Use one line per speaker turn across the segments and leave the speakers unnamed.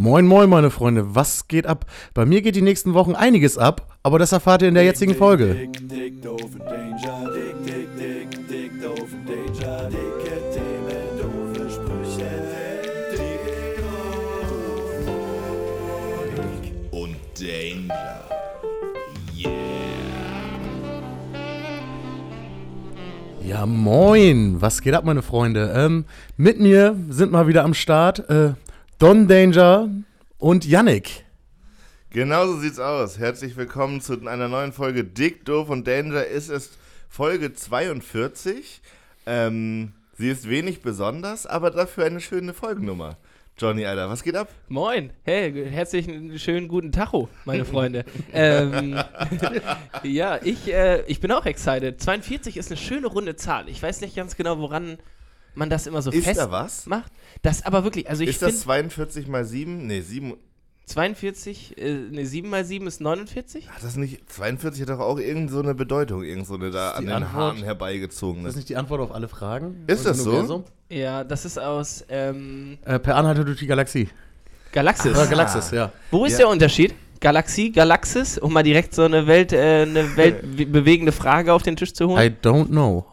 Moin, moin, meine Freunde, was geht ab? Bei mir geht die nächsten Wochen einiges ab, aber das erfahrt ihr in der jetzigen Folge.
Und Danger.
Ja, moin, was geht ab, meine Freunde? Ähm, mit mir sind mal wieder am Start äh, Don Danger und Yannick.
Genau so sieht's aus. Herzlich willkommen zu einer neuen Folge Dick, Doof und Danger. Es ist Folge 42. Ähm, sie ist wenig besonders, aber dafür eine schöne Folgennummer. Johnny, Alter, was geht ab?
Moin, hey, herzlichen schönen guten Tacho, meine Freunde. ähm, ja, ich, äh, ich bin auch excited. 42 ist eine schöne runde Zahl. Ich weiß nicht ganz genau, woran man das immer so
Ist
fest
da was?
macht. Das aber wirklich, also ich
ist das
finde
42 mal 7? Nee, 7.
42, äh, ne, 7 mal 7 ist 49?
Hat das nicht. 42 hat doch auch irgend so eine Bedeutung, irgend so eine da an den
Antwort?
Haaren herbeigezogen.
Ist das nicht die Antwort auf alle Fragen?
Ist das so?
Universum?
Ja, das ist aus ähm,
Äh, per Anhalter durch die Galaxie.
Galaxis.
Äh, Galaxis, ja.
Wo ist
Ja.
der Unterschied? Galaxie, Galaxis, um mal direkt so eine Welt, äh, eine weltbewegende Frage auf den Tisch zu holen.
I don't know.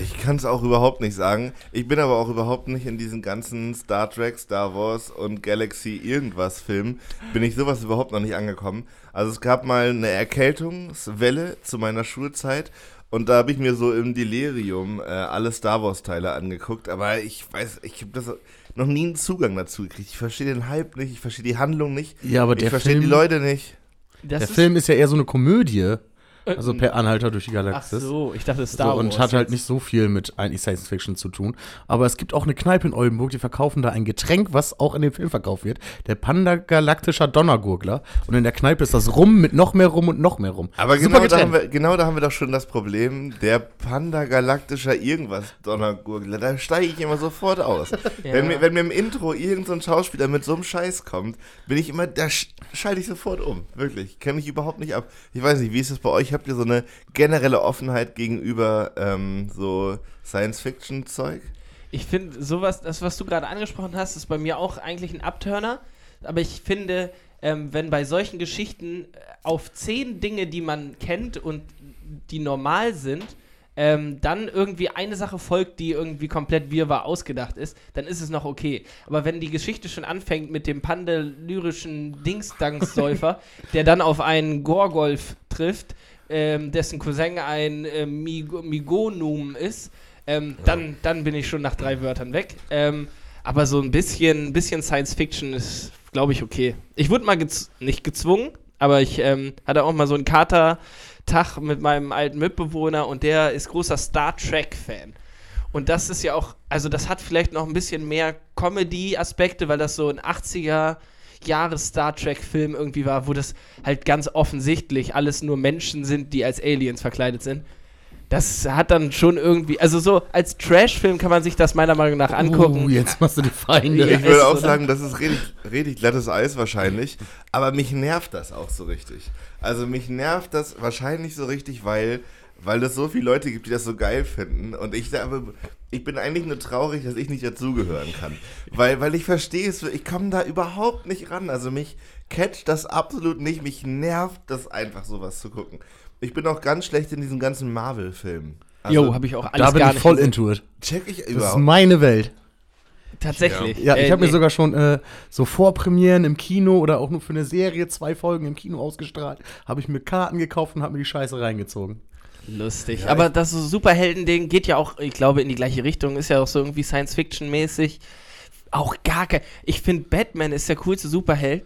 Ich kann es auch überhaupt nicht sagen. Ich bin aber auch überhaupt nicht in diesen ganzen Star Trek, Star Wars und Galaxy irgendwas Filmen. Bin ich sowas überhaupt noch nicht angekommen. Also es gab mal eine Erkältungswelle zu meiner Schulzeit und da habe ich mir so im Delirium äh, alle Star Wars Teile angeguckt. Aber ich weiß, ich habe das noch nie einen Zugang dazu gekriegt. Ich verstehe den Hype nicht, ich verstehe die Handlung nicht.
Ja, aber
ich
der
verstehe die Leute nicht.
Das
Der
ist-
Film ist ja eher so eine Komödie.
Äh,
Also per Anhalter durch die
Ach
Galaxis.
so, ich dachte Star
so, und
Wars.
hat halt
jetzt.
nicht so viel mit eigentlich Science Fiction zu tun. Aber es gibt auch eine Kneipe in Oldenburg, die verkaufen da ein Getränk, was auch in dem Film verkauft wird. Der Panda-galaktischer Donnergurgler. Und in der Kneipe ist das Rum mit noch mehr Rum und noch mehr Rum.
Aber
Super
genau da, haben wir, genau da haben wir doch schon das Problem, der Panda-galaktischer irgendwas Donnergurgler, da steige ich immer sofort aus.
Ja.
wenn, mir, wenn mir im Intro irgendein so Schauspieler mit so einem Scheiß kommt, bin ich immer, da sch- schalte ich sofort um. Wirklich, kenne mich überhaupt nicht ab. Ich weiß nicht, wie ist das bei euch? Habt ihr so eine generelle Offenheit gegenüber ähm, so Science-Fiction-Zeug?
Ich finde, sowas, das, was du gerade angesprochen hast, ist bei mir auch eigentlich ein Abturner. Aber ich finde, ähm, wenn bei solchen Geschichten äh, auf zehn Dinge, die man kennt und die normal sind, ähm, dann irgendwie eine Sache folgt, die irgendwie komplett wirrwarr ausgedacht ist, dann ist es noch okay. Aber wenn die Geschichte schon anfängt mit dem pandelyrischen Dingsdangssäufer, der dann auf einen Gorgolf trifft, ähm, dessen Cousin ein äh, Mig Migonum ist, ähm, dann, dann bin ich schon nach drei Wörtern weg. Ähm, aber so ein bisschen, bisschen Science Fiction ist, glaube ich, okay. Ich wurde mal gez nicht gezwungen, aber ich ähm, hatte auch mal so einen Kater-Tag mit meinem alten Mitbewohner und der ist großer Star Trek-Fan. Und das ist ja auch, also das hat vielleicht noch ein bisschen mehr Comedy-Aspekte, weil das so ein 80er Jahre Star Trek-Film irgendwie war, wo das halt ganz offensichtlich alles nur Menschen sind, die als Aliens verkleidet sind. Das hat dann schon irgendwie, also so als Trash-Film kann man sich das meiner Meinung nach angucken.
Uh, jetzt machst du die Feinde.
Ich würde auch
so,
sagen, das ist richtig, richtig glattes Eis wahrscheinlich. Aber mich nervt das auch so richtig. Also mich nervt das wahrscheinlich so richtig, weil, weil es so viele Leute gibt, die das so geil finden. Und ich, aber ich bin eigentlich nur traurig, dass ich nicht dazugehören kann. Weil, weil ich verstehe es, ich komme da überhaupt nicht ran. Also mich catcht das absolut nicht. Mich nervt das einfach, sowas zu gucken. Ich bin auch ganz schlecht in diesen ganzen Marvel-Filmen. Also,
Jo, habe ich auch alles
Da bin
gar
ich voll into it.
check ich
Das ist
überhaupt.
meine Welt.
Tatsächlich.
Ja, ich
Äh,
habe mir
nee.
sogar schon äh, so Vorpremieren im Kino oder auch nur für eine Serie zwei Folgen im Kino ausgestrahlt. Habe ich mir Karten gekauft und habe mir die Scheiße reingezogen.
Lustig. Aber das so Superhelden-Ding geht ja auch, ich glaube, in die gleiche Richtung. Ist ja auch so irgendwie Science-Fiction-mäßig. Auch gar kein. Ich finde, Batman ist der coolste Superheld,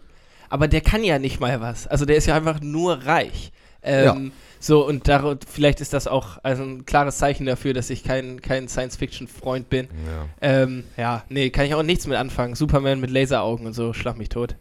aber der kann ja nicht mal was. Also der ist ja einfach nur reich. Ähm, So, und dar vielleicht ist das auch also ein klares Zeichen dafür, dass ich kein, kein Science-Fiction-Freund bin.
Ja.
Ähm, ja, nee, kann ich auch nichts mit anfangen. Superman mit Laseraugen und so, schlag mich tot.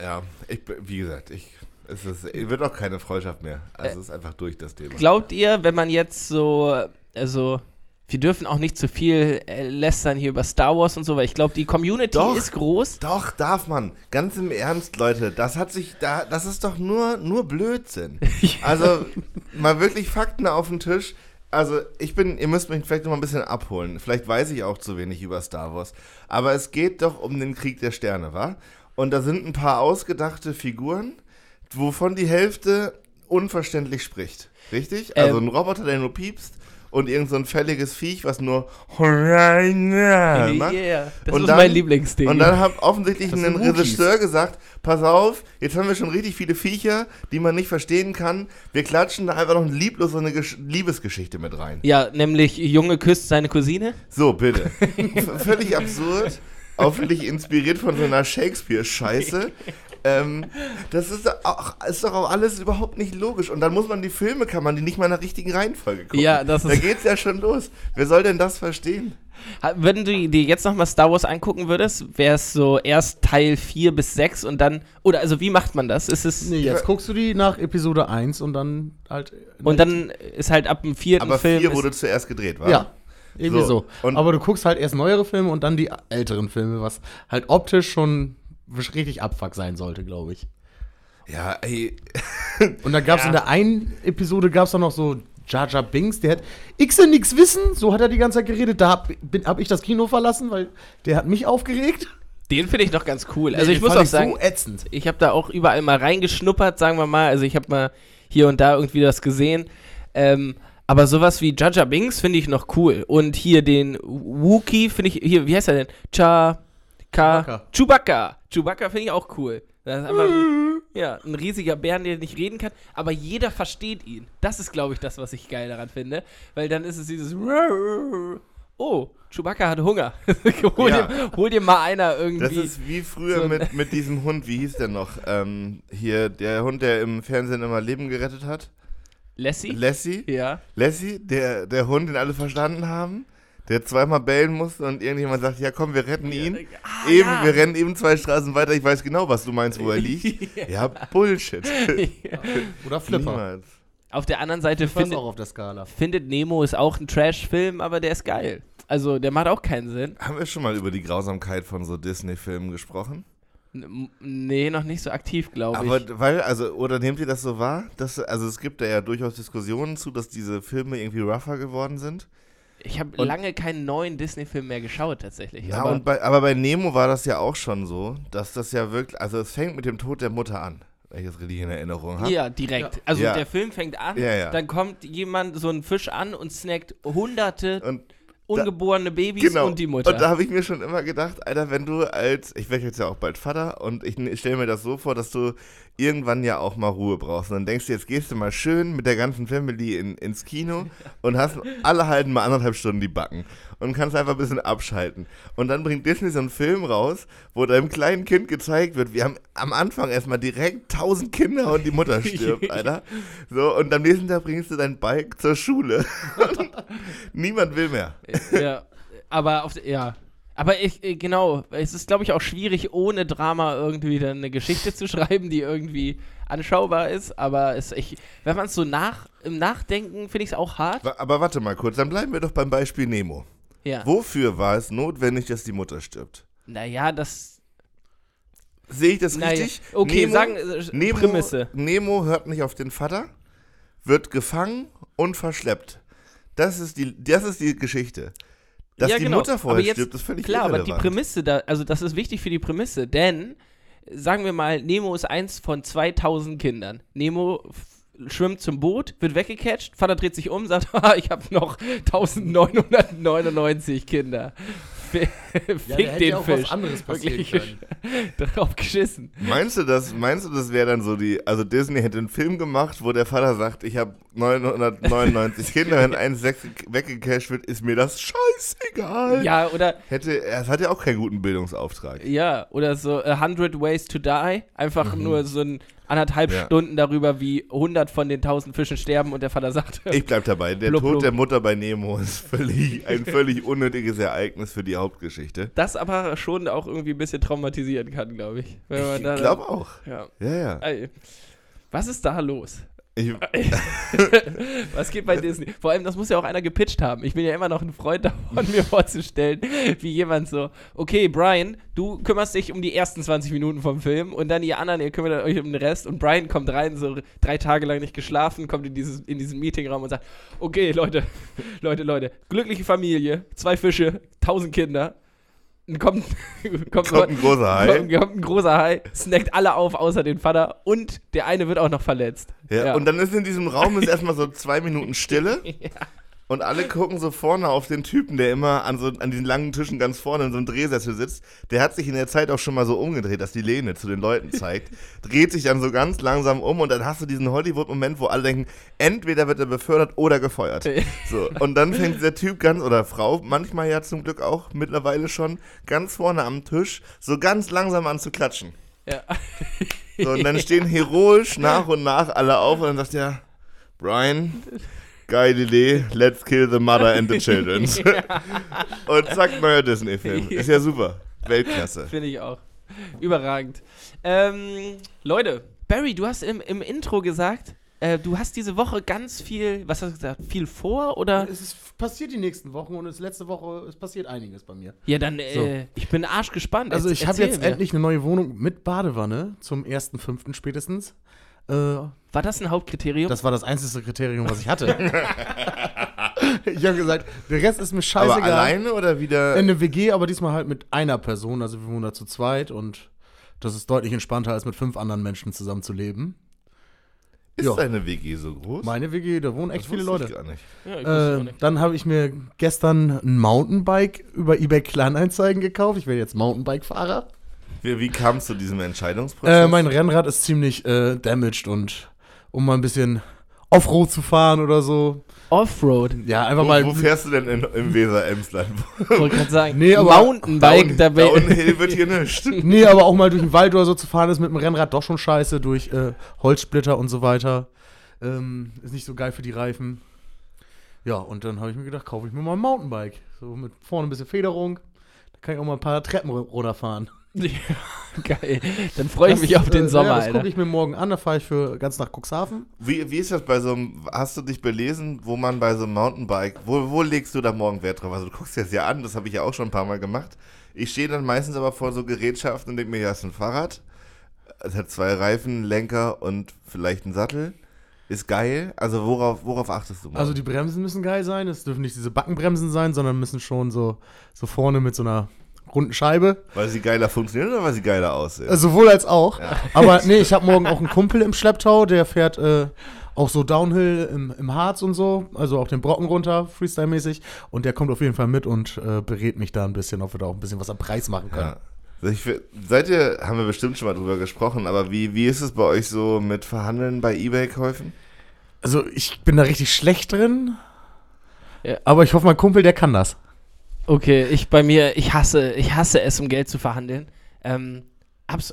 Ja, ich, wie gesagt, ich, es ist, wird auch keine Freundschaft mehr. Also es ist einfach durch das Thema.
Glaubt ihr, wenn man jetzt so, also, wir dürfen auch nicht zu viel äh, lästern hier über Star Wars und so, weil ich glaube, die Community
Doch.
ist groß.
Doch, darf man. Ganz im Ernst, Leute. Das hat sich da, das ist doch nur, nur Blödsinn. Also, mal wirklich Fakten auf den Tisch. Also, ich bin, ihr müsst mich vielleicht noch mal ein bisschen abholen. Vielleicht weiß ich auch zu wenig über Star Wars. Aber es geht doch um den Krieg der Sterne, wa? Und da sind ein paar ausgedachte Figuren, wovon die Hälfte unverständlich spricht. Richtig? Also
Ähm.
ein Roboter, der nur piepst und irgend so ein fälliges Viech, was nur macht.
Yeah, das
Und
ist
dann-
mein Lieblingsding.
Und dann hat offensichtlich ein. Regisseur gesagt, pass auf, jetzt haben wir schon richtig viele Viecher, die man nicht verstehen kann. Wir klatschen da einfach noch ein lieblos so eine Gesch Liebesgeschichte mit rein.
ja, nämlich Junge küsst seine Cousine.
So, bitte. Völlig absurd, auch völlig inspiriert von so einer Shakespeare-Scheiße. Ähm, das ist, doch auch, ist doch auch alles überhaupt nicht logisch. Und dann muss man die Filme, kann man die nicht mal in der richtigen Reihenfolge gucken.
Ja, das
Da
ist-
geht's ja schon los. Wer soll denn das verstehen?
Wenn du dir jetzt nochmal Star Wars angucken würdest, wäre es so erst Teil 4 bis 6 und dann. Oder also wie macht man das? Ist es.
Nee, jetzt guckst du die nach Episode 1 und dann halt.
Und dann ist halt ab dem vierten
Aber
Film.
vier
ist-
wurde zuerst gedreht, war?
Ja. Irgendwie
So,
so.
und-
Aber du guckst halt erst neuere Filme und dann die älteren Filme, was halt optisch schon richtig abfuck sein sollte, glaube ich.
Ja, ey.
Und da gab es in der einen Episode gab es noch so Jar Jar Binks, der hat ich will nix wissen, so hat er die ganze Zeit geredet. Da hab, bin, hab ich das Kino verlassen, weil der hat mich aufgeregt.
Den finde ich noch ganz cool. Also
Den
ich muss auch sagen,
so ätzend.
ich habe da auch überall mal reingeschnuppert, sagen wir mal. Also ich habe mal hier und da irgendwie das gesehen. Ähm, aber sowas wie Jaja Binks finde ich noch cool. Und hier den Wookie finde ich, hier, wie heißt er denn? Cha, Ka,
Chewbacca.
Chewbacca. Chewbacca finde ich auch cool. Das ist einfach ja, ein riesiger Bären, der nicht reden kann, aber jeder versteht ihn. Das ist, glaube ich, das, was ich geil daran finde. Weil dann ist es dieses Oh, Chewbacca hat Hunger. hol,
Ja.
dir, hol dir mal einer irgendwie.
Das ist wie früher
so ein-
mit, mit diesem Hund, wie hieß der noch? Ähm, hier, der Hund, der im Fernsehen immer Leben gerettet hat.
Lassie?
Lassie.
ja.
Lassie, der, der Hund, den alle verstanden haben, der zweimal bellen musste und irgendjemand sagt, ja komm, wir retten ihn.
Ah,
eben,
ja.
wir rennen eben zwei Straßen weiter, ich weiß genau, was du meinst, wo er liegt. ja, Bullshit.
Oder Flipper.
Niemals.
Auf der anderen Seite findet,
auch auf der Skala.
findet Nemo ist auch ein Trash-Film, aber der ist geil. Also der macht auch keinen Sinn.
Haben wir schon mal über die Grausamkeit von so Disney-Filmen gesprochen?
Nee, noch nicht so aktiv, glaube
Aber
ich.
weil, also, oder nehmt ihr das so wahr? Dass, also es gibt da ja durchaus Diskussionen zu, dass diese Filme irgendwie rougher geworden sind.
Ich habe lange keinen neuen Disney-Film mehr geschaut, tatsächlich.
Ja,
aber
und bei, aber bei Nemo war das ja auch schon so, dass das ja wirklich, also es fängt mit dem Tod der Mutter an, wenn ich das richtig in Erinnerung habe.
ja, direkt. Also
Ja.
der Film fängt an,
Ja, ja.
dann kommt jemand, so ein Fisch an und snackt hunderte
Und
ungeborene Babys
genau.
und die Mutter.
Und da habe ich mir schon immer gedacht, Alter, wenn du als, ich werde jetzt ja auch bald Vater und ich stelle mir das so vor, dass du irgendwann ja auch mal Ruhe brauchst. Und dann denkst du, jetzt gehst du mal schön mit der ganzen Family in, ins Kino und hast alle halten mal anderthalb Stunden die Backen und kannst einfach ein bisschen abschalten. Und dann bringt Disney so einen Film raus, wo deinem kleinen Kind gezeigt wird, wir haben am Anfang erstmal direkt tausend Kinder und die Mutter stirbt, Alter. So, und am nächsten Tag bringst du dein Bike zur Schule. Niemand will mehr.
ja, aber auf, ja. Aber ich, äh, genau, es ist, glaube ich, auch schwierig, ohne Drama irgendwie dann eine Geschichte zu schreiben, die irgendwie anschaubar ist. Aber es, ich, wenn man es so nach, im Nachdenken, finde ich es auch hart.
Aber warte mal kurz, dann bleiben wir doch beim Beispiel Nemo.
Ja.
Wofür war es notwendig, dass die Mutter stirbt?
Naja, das.
Sehe ich das
Naja,
richtig?
okay,
Nemo,
sagen, äh,
Nemo,
Prämisse.
Nemo hört nicht auf den Vater, wird gefangen und verschleppt. Das ist die, das ist die Geschichte. Dass
Ja,
die
genau.
Mutter
Aber
vorher
jetzt-
stirbt, ist völlig
Klar, aber die
irrelevant.
Prämisse da, also das ist wichtig für die Prämisse, denn sagen wir mal, Nemo ist eins von 2000 Kindern. Nemo schwimmt zum Boot, wird weggecatcht, Vater dreht sich um, sagt, ich habe noch 1999 Kinder. F- Fick den Fisch.
anderes
Wirklich drauf geschissen.
Meinst du das, meinst du, das wäre dann so die, also Disney hätte einen Film gemacht, wo der Vater sagt, ich habe 999 Kinder, wenn eins weg- weggecasht wird, ist mir das scheißegal.
Ja, oder
Hätte, es hat ja auch keinen guten Bildungsauftrag.
ja, oder so A Hundred Ways to Die, einfach nur so ein anderthalb
Mhm. Ja.
Stunden darüber, wie 100 von den 1000 Fischen sterben und der Vater sagt,
Ich bleib dabei. Der
Blub,
Tod
blub.
der Mutter bei Nemo ist völlig, ein völlig unnötiges Ereignis für die Hauptgeschichte.
Das aber schon auch irgendwie ein bisschen traumatisieren kann, glaube ich.
Ich glaube auch.
Ja.
Ja, ja.
Ey, was ist da los?
Ich,
Was geht bei Disney? Vor allem, das muss ja auch einer gepitcht haben. Ich bin ja immer noch ein Freund davon, mir vorzustellen, wie jemand so, okay, Brian, du kümmerst dich um die ersten 20 Minuten vom Film und dann ihr anderen, ihr kümmert euch um den Rest und Brian kommt rein, so drei Tage lang nicht geschlafen, kommt in, dieses, in diesen Meetingraum und sagt, okay, Leute, Leute, Leute, glückliche Familie, zwei Fische, tausend Kinder, kommt, kommt,
Kommt ein großer Hai.
Kommt, kommt ein großer Hai, snackt alle auf, außer den Vater und der eine wird auch noch verletzt.
Ja, Und dann ist in diesem Raum ist erstmal so zwei Minuten Stille
Ja.
Und alle gucken so vorne auf den Typen, der immer an, so, an diesen langen Tischen ganz vorne in so einem Drehsessel sitzt. Der hat sich in der Zeit auch schon mal so umgedreht, dass die Lehne zu den Leuten zeigt. dreht sich dann so ganz langsam um und dann hast du diesen Hollywood-Moment, wo alle denken, entweder wird er befördert oder gefeuert. So, und dann fängt der Typ ganz, oder Frau, manchmal ja zum Glück auch mittlerweile schon, ganz vorne am Tisch, so ganz langsam an zu klatschen.
Ja.
So, und dann stehen heroisch nach und nach alle auf und dann sagt er, Brian, geile Idee, let's kill the mother and the children. und zack, neuer Disney-Film. Ist ja super. Weltklasse.
Finde ich auch. Überragend. Ähm, Leute, Barry, du hast im, im Intro gesagt, äh, du hast diese Woche ganz viel, was hast du gesagt, viel vor oder?
Es ist passiert die nächsten Wochen und es letzte Woche, es passiert einiges bei mir.
Ja, dann, äh, ich bin arschgespannt.
Also ich habe jetzt
mir.
endlich eine neue Wohnung mit Badewanne zum 1.5. spätestens. Äh,
War das ein Hauptkriterium?
das war das einzige Kriterium, was ich hatte. ich habe gesagt, der Rest ist mir
Aber
scheißegal.
alleine oder wieder?
In eine WG, aber diesmal halt mit einer Person, also wir wohnen da zu zweit und das ist deutlich entspannter, als mit fünf anderen Menschen zusammenzuleben.
Ist
ja.
deine WG so groß?
Meine WG, da wohnen echt
Das
viele Leute.
Ich gar nicht.
ja, ich
Äh,
nicht.
dann habe ich mir gestern ein Mountainbike über eBay Kleinanzeigen gekauft. Ich werde jetzt Mountainbike-Fahrer.
Wie, wie kam es zu diesem Entscheidungsprozess?
Äh, mein Rennrad ist ziemlich äh, damaged und um mal ein bisschen Offroad zu fahren oder so.
Offroad.
Ja, einfach
wo,
mal.
wo fährst du denn in, im Weser-Emsland?
Wollte gerade sagen.
Nee, aber-
Mountainbike, da bin
Downhill wird hier nichts.
Nee, aber auch mal durch den Wald oder so zu fahren ist mit dem Rennrad doch schon scheiße, durch äh, Holzsplitter und so weiter. Ähm, ist nicht so geil für die Reifen. Ja, und dann habe ich mir gedacht, kaufe ich mir mal ein Mountainbike. So mit vorne ein bisschen Federung. Da kann ich auch mal ein paar Treppen ru- runterfahren.
Geil. Dann freue ich mich auf den
äh,
Sommer,
ja, das gucke ich mir morgen an. Da fahre ich für ganz nach Cuxhaven.
Wie, wie ist das bei so einem, hast du dich belesen, wo man bei so einem Mountainbike, wo, wo legst du da morgen Wert drauf? Also du guckst dir das ja an, das habe ich ja auch schon ein paar Mal gemacht. Ich stehe dann meistens aber vor so Gerätschaften und denke mir, ja, ist ein Fahrrad. Es hat zwei Reifen, Lenker und vielleicht einen Sattel. Ist geil. Also worauf, worauf achtest du mal?
Also die Bremsen müssen geil sein. Es dürfen nicht diese Backenbremsen sein, sondern müssen schon so, so vorne mit so einer runden Scheibe.
weil sie geiler funktionieren oder weil sie geiler aussehen?
Äh, sowohl als auch.
Ja.
Aber nee, ich habe morgen auch einen Kumpel im Schlepptau, der fährt äh, auch so Downhill im, im Harz und so, also auch den Brocken runter, Freestyle-mäßig. Und der kommt auf jeden Fall mit und äh, berät mich da ein bisschen, ob wir da auch ein bisschen was am Preis machen können.
Ja. Ich, seid ihr, haben wir bestimmt schon mal drüber gesprochen, aber wie, wie ist es bei euch so mit Verhandeln bei Ebay-Käufen?
Also ich bin da richtig schlecht drin.
Ja.
Aber ich hoffe, mein Kumpel, der kann das.
Okay, ich bei mir, ich hasse, ich hasse es, um Geld zu verhandeln. Ähm,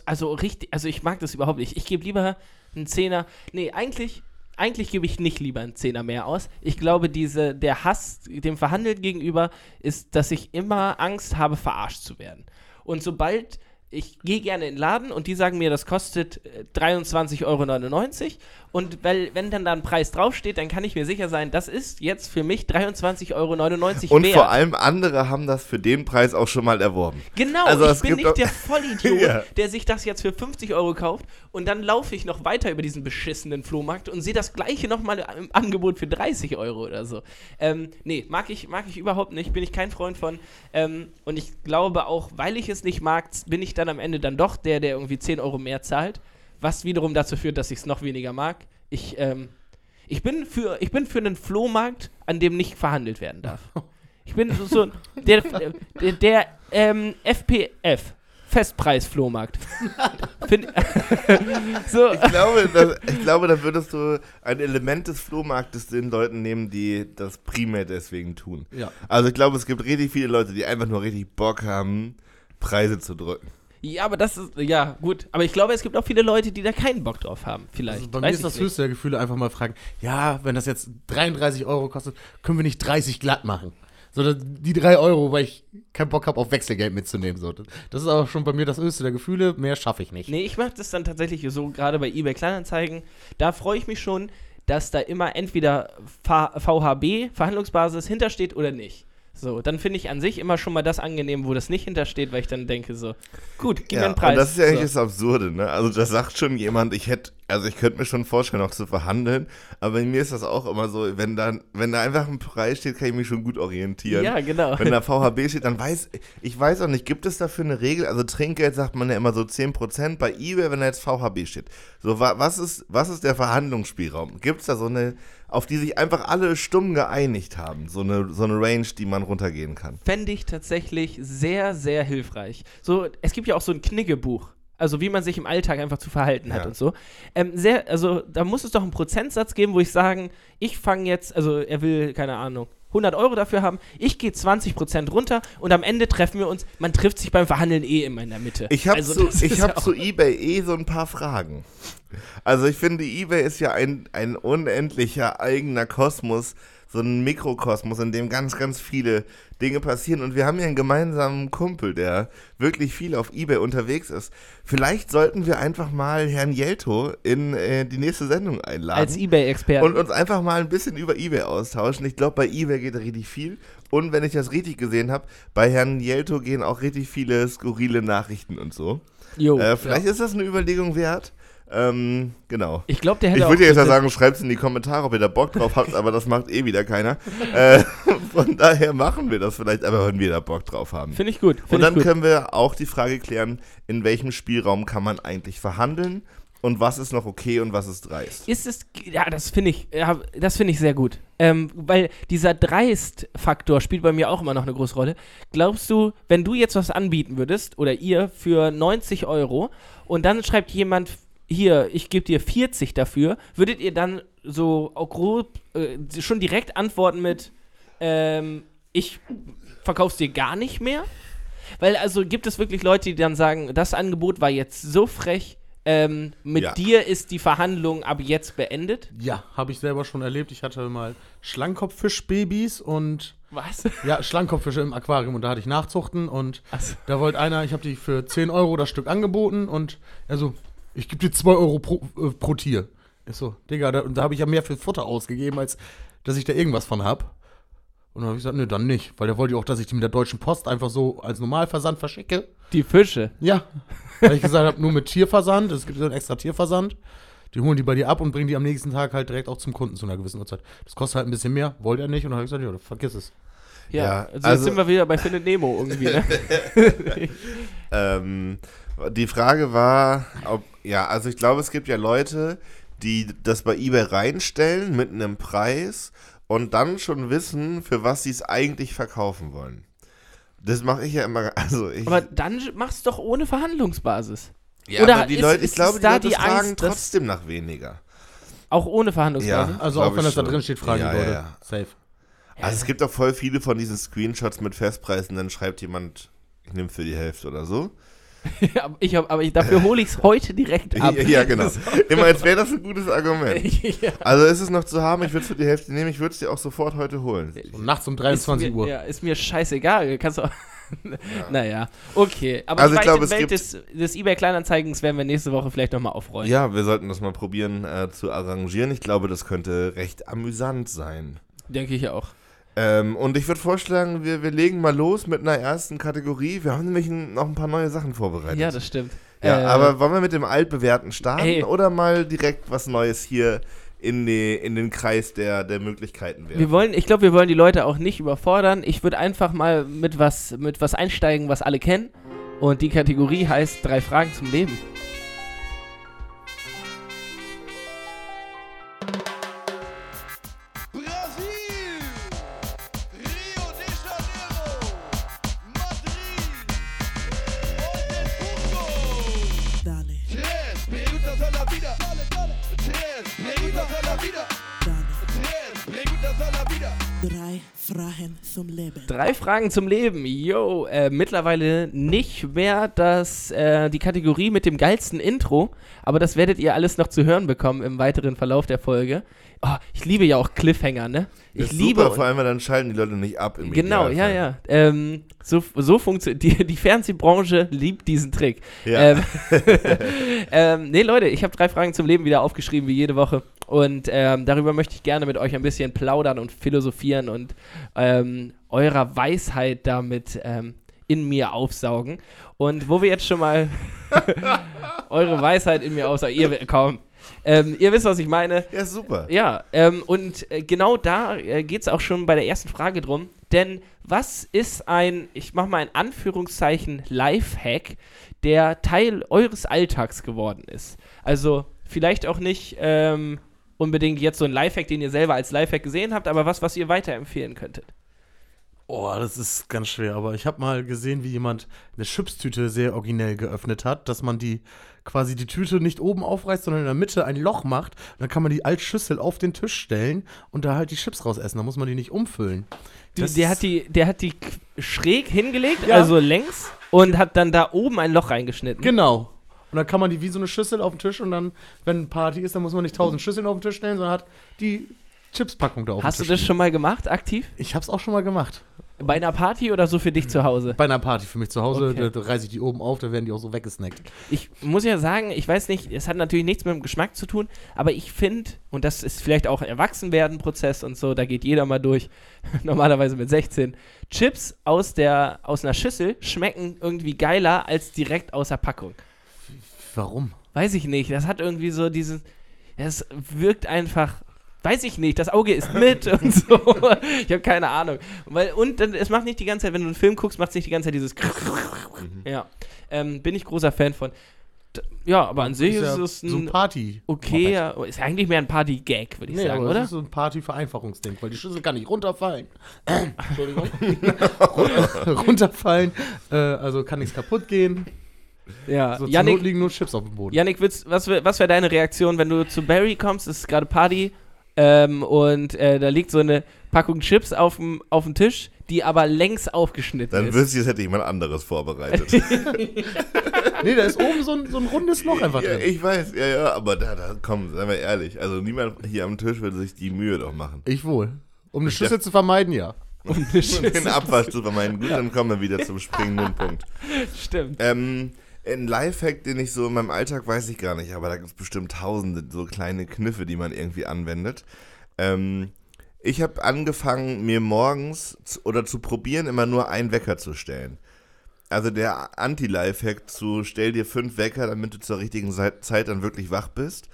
also richtig, also ich mag das überhaupt nicht. Ich gebe lieber einen Zehner. Nee, eigentlich, eigentlich gebe ich nicht lieber einen Zehner mehr aus. Ich glaube, diese, der Hass dem Verhandeln gegenüber ist, dass ich immer Angst habe, verarscht zu werden. Und sobald ich gehe gerne in den Laden und die sagen mir, das kostet äh, 23,99 Euro. Und weil, wenn dann da ein Preis draufsteht, dann kann ich mir sicher sein, das ist jetzt für mich 23,99 Euro
Und
wert.
vor allem andere haben das für den Preis auch schon mal erworben.
Genau,
Also
ich bin nicht der Vollidiot,
Ja.
der sich das jetzt für 50 Euro kauft und dann laufe ich noch weiter über diesen beschissenen Flohmarkt und sehe das gleiche nochmal im Angebot für 30 Euro oder so. Ähm, nee, mag ich, mag ich überhaupt nicht, bin ich kein Freund von. Ähm, und ich glaube auch, weil ich es nicht mag, bin ich dann am Ende dann doch der, der irgendwie 10 Euro mehr zahlt, was wiederum dazu führt, dass ich es noch weniger mag. Ich, ähm, ich, bin für, ich bin für einen Flohmarkt, an dem nicht verhandelt werden darf. Ich bin so, so der, der, der ähm, FPF, Festpreis-Flohmarkt. So,
Ich glaube, das, ich glaube, da würdest du ein Element des Flohmarktes den Leuten nehmen, die das primär deswegen tun.
Ja.
Also ich glaube, es gibt richtig viele Leute, die einfach nur richtig Bock haben, Preise zu drücken.
Ja, aber das ist, ja, gut. Aber ich glaube, es gibt auch viele Leute, die da keinen Bock drauf haben, vielleicht.
Also bei
Weiß
mir ist das
nicht.
höchste der Gefühle einfach mal fragen, ja, wenn das jetzt 33 Euro kostet, können wir nicht 30 glatt machen. So, die 3 Euro, weil ich keinen Bock habe, auf Wechselgeld mitzunehmen. So. Das ist aber schon bei mir das höchste der Gefühle, mehr schaffe ich nicht.
Nee, ich mache das dann tatsächlich so, gerade bei eBay Kleinanzeigen. Da freue ich mich schon, dass da immer entweder VHB, Verhandlungsbasis, hintersteht oder nicht. So, dann finde ich an sich immer schon mal das angenehm, wo das nicht hintersteht, weil ich dann denke so, gut, gib mir einen Preis.
Und das ist ja eigentlich
so.
das Absurde, ne? Also da sagt schon jemand, ich hätte, also ich könnte mir schon vorstellen, auch zu verhandeln, aber mir ist das auch immer so, wenn da, wenn da einfach ein Preis steht, kann ich mich schon gut orientieren.
Ja, genau.
Wenn da VHB steht, dann weiß, ich weiß auch nicht, gibt es dafür eine Regel? Also Trinkgeld sagt man ja immer so 10%, bei eBay, wenn da jetzt VHB steht. So, wa, was ist, was ist der Verhandlungsspielraum? Gibt es da so eine, auf die sich einfach alle stumm geeinigt haben, so eine, so eine Range, die man runtergehen kann?
fände ich tatsächlich sehr, sehr hilfreich. So, es gibt ja auch so ein Kniggebuch. Also wie man sich im Alltag einfach zu verhalten hat
Ja.
und so. Ähm, sehr, also da muss es doch einen Prozentsatz geben, wo ich sagen, ich fange jetzt, also er will, keine Ahnung, 100 Euro dafür haben, ich gehe 20% runter und am Ende treffen wir uns, man trifft sich beim Verhandeln eh immer in der Mitte.
Ich habe
also,
zu, ich hab zu eBay eh so ein paar Fragen. Also ich finde, eBay ist ja ein, ein unendlicher eigener Kosmos, so ein Mikrokosmos, in dem ganz, ganz viele Dinge passieren. Und wir haben ja einen gemeinsamen Kumpel, der wirklich viel auf eBay unterwegs ist. Vielleicht sollten wir einfach mal Herrn Jelto in äh, die nächste Sendung einladen.
als Ebay-Experte.
Und uns einfach mal ein bisschen über Ebay austauschen. Ich glaube, bei Ebay geht richtig viel. Und wenn ich das richtig gesehen habe, bei Herrn Jelto gehen auch richtig viele skurrile Nachrichten und so.
Jo,
äh, vielleicht
ja.
ist das eine Überlegung wert. Ähm, genau.
Ich glaube, der hätte
Ich würde jetzt ja sagen, schreibt es in die Kommentare, ob ihr da Bock drauf habt, aber das macht eh wieder keiner. Äh, von daher machen wir das vielleicht, aber wenn wir da Bock drauf haben.
Finde ich gut.
Und
Find ich
dann
gut.
können wir auch die Frage klären, in welchem Spielraum kann man eigentlich verhandeln und was ist noch okay und was ist dreist.
Ist es, ja, das finde ich, ja, das finde ich sehr gut. Ähm, weil dieser Dreist-Faktor spielt bei mir auch immer noch eine große Rolle. Glaubst du, wenn du jetzt was anbieten würdest, oder ihr, für 90 Euro, und dann schreibt jemand, hier, ich gebe dir 40 dafür, würdet ihr dann so auch grob äh, schon direkt antworten mit, ähm, ich verkauf's dir gar nicht mehr? Weil also gibt es wirklich Leute, die dann sagen, das Angebot war jetzt so frech, ähm, mit
Ja.
dir ist die Verhandlung ab jetzt beendet?
Ja, habe ich selber schon erlebt. Ich hatte mal Schlangenkopffischbabys und
Was?
ja, Schlangenkopffische im Aquarium und da hatte ich Nachzuchten und
Achso.
da wollte einer, ich habe die für 10 Euro das Stück angeboten und er so, ich gebe dir 2 Euro pro, äh, pro Tier. Ich so, Digga, da, und da habe ich ja mehr für Futter ausgegeben, als dass ich da irgendwas von hab. Und dann habe ich gesagt, nee, dann nicht, weil der wollte ja auch, dass ich die mit der Deutschen Post einfach so als Normalversand verschicke.
Die Fische.
Ja. Weil ich gesagt habe, nur mit Tierversand, es gibt so einen extra Tierversand. Die holen die bei dir ab und bringen die am nächsten Tag halt direkt auch zum Kunden zu einer gewissen Uhrzeit. Das kostet halt ein bisschen mehr, wollte er nicht. Und dann habe ich gesagt, ja, vergiss es.
Ja,
Ja,
also, jetzt
also-
sind wir wieder bei Findet Nemo irgendwie, ne?
Ähm, die Frage war, ob, ja, also ich glaube, es gibt ja Leute, die das bei eBay reinstellen mit einem Preis und dann schon wissen, für was sie es eigentlich verkaufen wollen. Das mache ich ja immer, also ich,
Aber dann machst du doch ohne Verhandlungsbasis.
ja,
oder
aber die
ist-
Leute,
ist
ich glaube,
es
die Leute
die
fragen
Angst, dass-
trotzdem nach weniger.
Auch ohne Verhandlungsbasis?
Ja.
Also auch wenn das da drin steht, fragen
Ja,
die
ja,
Leute.
ja.
Safe.
Also es gibt auch voll viele von diesen Screenshots mit Festpreisen, dann schreibt jemand, ich nehme für die Hälfte oder so.
Ja, aber ich hab, aber ich, dafür hole ich es heute direkt ab.
ja, genau. Immer als wäre das ein gutes Argument.
ja.
Also ist es noch zu haben, ich würde es für die Hälfte nehmen, ich würde es dir auch sofort heute holen.
Und nachts um
Ist
23
mir,
Uhr.
Ja, ist mir scheißegal. Kannst du auch. Naja, okay. Aber
Also ich glaube, es
Welt
gibt-
des, des eBay-Kleinanzeigens werden wir nächste Woche vielleicht nochmal aufrollen.
Ja, wir sollten das mal probieren äh, zu arrangieren. Ich glaube, das könnte recht amüsant sein.
Denke ich auch.
Ähm, und ich würde vorschlagen, wir, wir legen mal los mit einer ersten Kategorie. Wir haben nämlich noch ein paar neue Sachen vorbereitet.
Ja, das stimmt.
Ja,
Äh,
aber wollen wir mit dem altbewährten starten
ey.
oder mal direkt was Neues hier in, die, in den Kreis der, der Möglichkeiten werfen?
Wir wollen, ich glaube, wir wollen die Leute auch nicht überfordern. Ich würde einfach mal mit was, mit was einsteigen, was alle kennen. Und die Kategorie heißt drei Fragen zum Leben.
Fragen zum Leben.
Drei Fragen zum Leben. Yo, äh, mittlerweile nicht mehr das, äh, die Kategorie mit dem geilsten Intro, aber das werdet ihr alles noch zu hören bekommen im weiteren Verlauf der Folge. Oh, ich liebe ja auch Cliffhanger, ne? Ich
ist
liebe
super, vor allem, weil dann schalten die Leute nicht ab. Im
Genau, ja, ja. Ähm, so so funktioniert. Die, die Fernsehbranche liebt diesen Trick.
Ja.
Ähm, ähm, nee, Leute, ich habe drei Fragen zum Leben wieder aufgeschrieben, wie jede Woche. Und ähm, darüber möchte ich gerne mit euch ein bisschen plaudern und philosophieren und ähm, eurer Weisheit damit ähm, in mir aufsaugen. Und wo wir jetzt schon mal eure Weisheit in mir aufsaugen, ihr, komm, ähm, ihr wisst, was ich meine.
Ja, super.
Ja, ähm, und äh, genau da äh, geht es auch schon bei der ersten Frage drum. Denn was ist ein, ich mache mal ein Anführungszeichen, Lifehack, der Teil eures Alltags geworden ist? Also vielleicht auch nicht ähm, unbedingt jetzt so ein Lifehack, den ihr selber als Lifehack gesehen habt, aber was, was ihr weiterempfehlen könntet.
Oh, das ist ganz schwer, aber ich habe mal gesehen, wie jemand eine Chipstüte sehr originell geöffnet hat, dass man die quasi die Tüte nicht oben aufreißt, sondern in der Mitte ein Loch macht. Und dann kann man die als Schüssel auf den Tisch stellen und da halt die Chips raus essen. Da muss man die nicht umfüllen.
Die, der, hat die, der hat die schräg hingelegt,
Ja.
also längs, und hat dann da oben ein Loch reingeschnitten.
Genau. Und dann kann man die wie so eine Schüssel auf den Tisch und dann, wenn Party ist, dann muss man nicht tausend Schüsseln auf den Tisch stellen, sondern hat die Chipspackung da auf
Hast du das schon mal gemacht, aktiv?
Ich hab's auch schon mal gemacht.
Bei einer Party oder so für dich zu Hause?
Bei einer Party für mich zu Hause,
Okay.
da, da reiße ich die oben auf, da werden die auch so weggesnackt.
Ich muss ja sagen, ich weiß nicht, es hat natürlich nichts mit dem Geschmack zu tun, aber ich finde, und das ist vielleicht auch Erwachsenwerden-Prozess und so, da geht jeder mal durch, normalerweise mit 16, Chips aus, der, aus einer Schüssel schmecken irgendwie geiler als direkt aus der Packung.
Warum?
Weiß ich nicht, das hat irgendwie so dieses, es wirkt einfach, weiß ich nicht, das Auge ist mit und so. Ich habe keine Ahnung. Weil, und es macht nicht die ganze Zeit, wenn du einen Film guckst, macht es nicht die ganze Zeit dieses. Ja, ähm, bin ich großer Fan von. Ja, aber an sich ist,
ja
es
so ein
ein
Party.
okay, ist ja eigentlich mehr ein Party-Gag, würde ich
Nee,
sagen, oder?
das ist so ein Party-Vereinfachungsding, weil die Schüssel kann nicht runterfallen. Entschuldigung. runterfallen, äh, also kann nichts kaputt gehen.
Ja,
So zur Not liegen nur Chips auf dem Boden.
Yannick willst, was, wär- was wäre deine Reaktion, wenn du zu Barry kommst, es ist gerade Party ähm, und äh, da liegt so eine Packung Chips auf dem Tisch, die aber längs aufgeschnitten
Dann
ist.
wüsste ich, als hätte jemand anderes vorbereitet.
Nee, da ist oben so ein, so ein rundes Loch einfach
ja,
drin.
ich weiß, ja, ja, aber da, da, komm, seien wir ehrlich. Also niemand hier am Tisch würde sich die Mühe doch machen.
Ich wohl. Um eine Schüssel zu vermeiden, ja.
Schüssel.
Den Abwasch zu vermeiden. Gut, dann kommen wir wieder zum springenden Punkt.
Stimmt.
Ähm, ein Lifehack, den ich so in meinem Alltag weiß ich gar nicht, aber da gibt es bestimmt tausende so kleine Kniffe, die man irgendwie anwendet. Ähm, ich habe angefangen, mir morgens zu, oder zu probieren, immer nur einen Wecker zu stellen. Also der Anti-Lifehack zu stell dir fünf Wecker, damit du zur richtigen Zeit dann wirklich wach bist.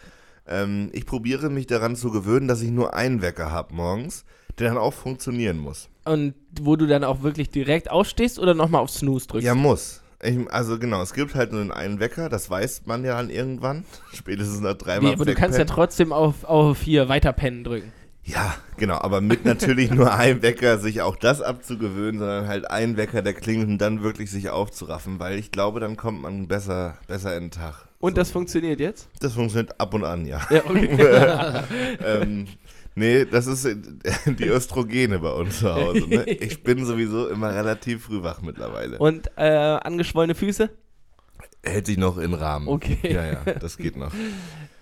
Ähm, ich probiere mich daran zu gewöhnen, dass ich nur einen Wecker habe morgens, der dann auch funktionieren muss.
Und wo du dann auch wirklich direkt aufstehst oder nochmal auf Snooze drückst?
Ja, muss. Ich, also genau, es gibt halt nur den einen Wecker, das weiß man ja dann irgendwann. Spätestens nach dreimal
aber du kannst ja trotzdem auf, auf hier weiterpennen drücken.
Ja, genau, aber mit natürlich nur einem Wecker sich auch das abzugewöhnen, sondern halt ein Wecker, der klingelt und dann wirklich sich aufzuraffen, weil ich glaube, dann kommt man besser, besser in den Tag.
Und
So.
das funktioniert jetzt?
Das funktioniert ab und an, ja.
Ja, okay.
ähm, nee, das ist äh, die Östrogene bei uns zu Hause. Ne? Ich bin sowieso immer relativ früh wach mittlerweile.
Und äh, angeschwollene Füße?
Hält sich noch in Rahmen.
Okay.
Ja, ja, das geht noch.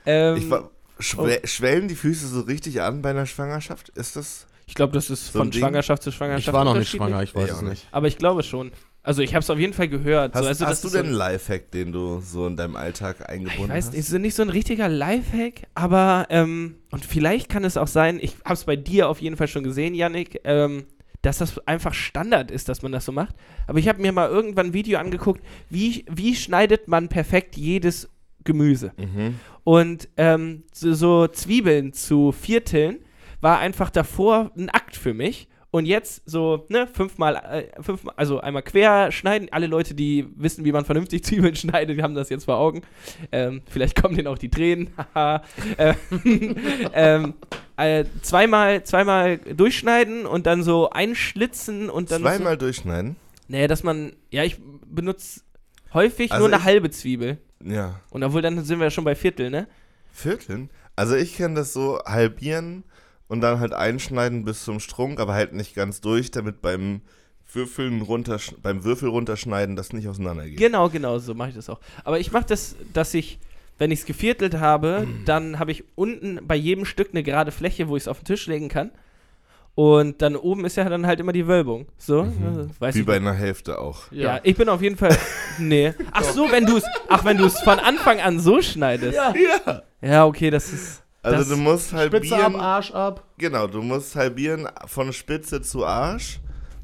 Ähm,
Ich war, schwe schwellen die Füße so richtig an bei einer Schwangerschaft? Ist das?
ich glaube, das ist
So
von
Ding?
Schwangerschaft zu Schwangerschaft.
Ich war noch nicht schwanger, ich weiß
Ja,
es
auch
nicht.
Aber ich glaube schon. Also ich habe es auf jeden Fall gehört.
Hast,
so, also,
hast du denn einen Lifehack, den du so in deinem Alltag
Ich
eingebunden
weiß
hast?
nicht, es ist nicht so ein richtiger Lifehack, aber ähm, und vielleicht kann es auch sein, ich habe es bei dir auf jeden Fall schon gesehen, Yannick, ähm, dass das einfach Standard ist, dass man das so macht. Aber ich habe mir mal irgendwann ein Video angeguckt, wie, wie schneidet man perfekt jedes Gemüse.
Mhm.
Und ähm, so, so Zwiebeln zu vierteln war einfach davor ein Akt für mich. Und jetzt so, ne, fünfmal, äh, fünfmal, also einmal quer schneiden. Alle Leute, die wissen, wie man vernünftig Zwiebeln schneidet, die haben das jetzt vor Augen. Ähm, vielleicht kommen denen auch die Tränen. Haha. ähm, ähm, äh, zweimal, zweimal durchschneiden und dann so einschlitzen und dann.
Zweimal durchschneiden?
So, nee, dass man, ja, ich benutze häufig
Also
nur eine
ich-
halbe Zwiebel.
Ja.
Und obwohl dann sind wir ja schon bei Viertel, ne?
Vierteln? Also ich kenne das so halbieren und dann halt einschneiden bis zum Strunk, aber halt nicht ganz durch, damit beim Würfeln runtersch beim Würfel runterschneiden das nicht auseinandergeht.
Genau, genau, so mache ich das auch. Aber ich mache das, dass ich, wenn ich es geviertelt habe, dann habe ich unten bei jedem Stück eine gerade Fläche, wo ich es auf den Tisch legen kann. Und dann oben ist ja dann halt immer die Wölbung. So, äh, weiß
Wie
ich
bei einer Hälfte auch.
ja. ich bin auf jeden Fall. nee. Ach so, wenn du es. Ach, wenn du es von Anfang an so schneidest. Ja. Ja, okay, das ist.
Also
Das-
du musst
Spitze ab,
halbieren.
Arsch ab.
Genau, du musst halbieren von Spitze zu Arsch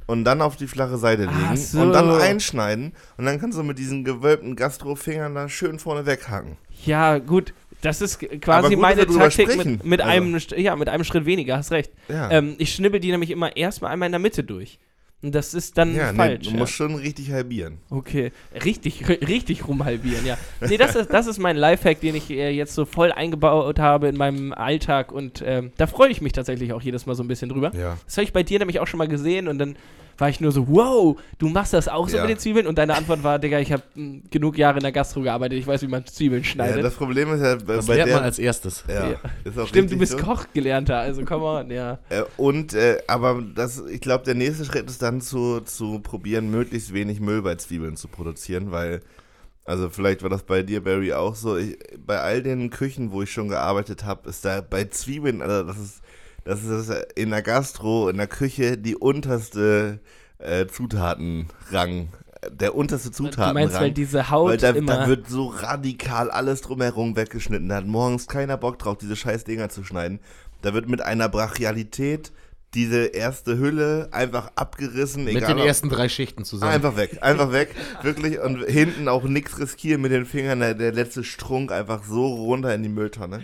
und dann auf die flache Seite legen
so.
und dann einschneiden und dann kannst du mit diesen gewölbten Gastrofingern da schön vorne weghaken.
Ja, gut. Das ist quasi
gut,
meine Taktik mit, mit,
Also-
einem, ja, mit einem Schritt weniger, hast recht.
Ja.
Ähm, ich schnibbel die nämlich immer erstmal einmal in der Mitte durch. Und das ist dann
ja, nee,
falsch.
du
ja.
musst schon richtig halbieren.
Okay, richtig, ri- richtig rumhalbieren, ja. Nee, das ist, das ist mein Lifehack, den ich äh, jetzt so voll eingebaut habe in meinem Alltag und ähm, da freue ich mich tatsächlich auch jedes Mal so ein bisschen drüber.
Ja.
Das habe ich bei dir nämlich auch schon mal gesehen und dann war ich nur so, wow, du machst das auch so
Ja.
mit den Zwiebeln? Und deine Antwort war, Digga, ich habe genug Jahre in der Gastro gearbeitet, ich weiß, wie man Zwiebeln
ja,
schneidet.
das Problem ist ja bei,
Das
bei
lernt
der.
man als erstes.
ja,
Ja.
Ist auch
Stimmt, du bist
so.
Koch gelernter, also komm on, ja.
Äh, und, äh, aber das, ich glaube, der nächste Schritt ist dann zu, zu probieren, möglichst wenig Müll bei Zwiebeln zu produzieren, weil, also vielleicht war das bei dir, Barry, auch so. Ich, bei all den Küchen, wo ich schon gearbeitet habe, ist da bei Zwiebeln, also das ist, das ist in der Gastro, in der Küche die unterste äh, Zutatenrang, der unterste
Du
Zutatenrang.
meinst, weil diese Haut
Weil da,
immer...
da wird so radikal alles drumherum weggeschnitten. Da hat morgens keiner Bock drauf, diese scheiß Dinger zu schneiden. Da wird mit einer Brachialität diese erste Hülle einfach abgerissen.
Mit
egal
den
ob-
ersten drei Schichten zusammen.
Einfach weg, einfach weg. Wirklich. Und hinten auch nichts riskieren mit den Fingern. Der, der letzte Strunk einfach so runter in die Mülltonne.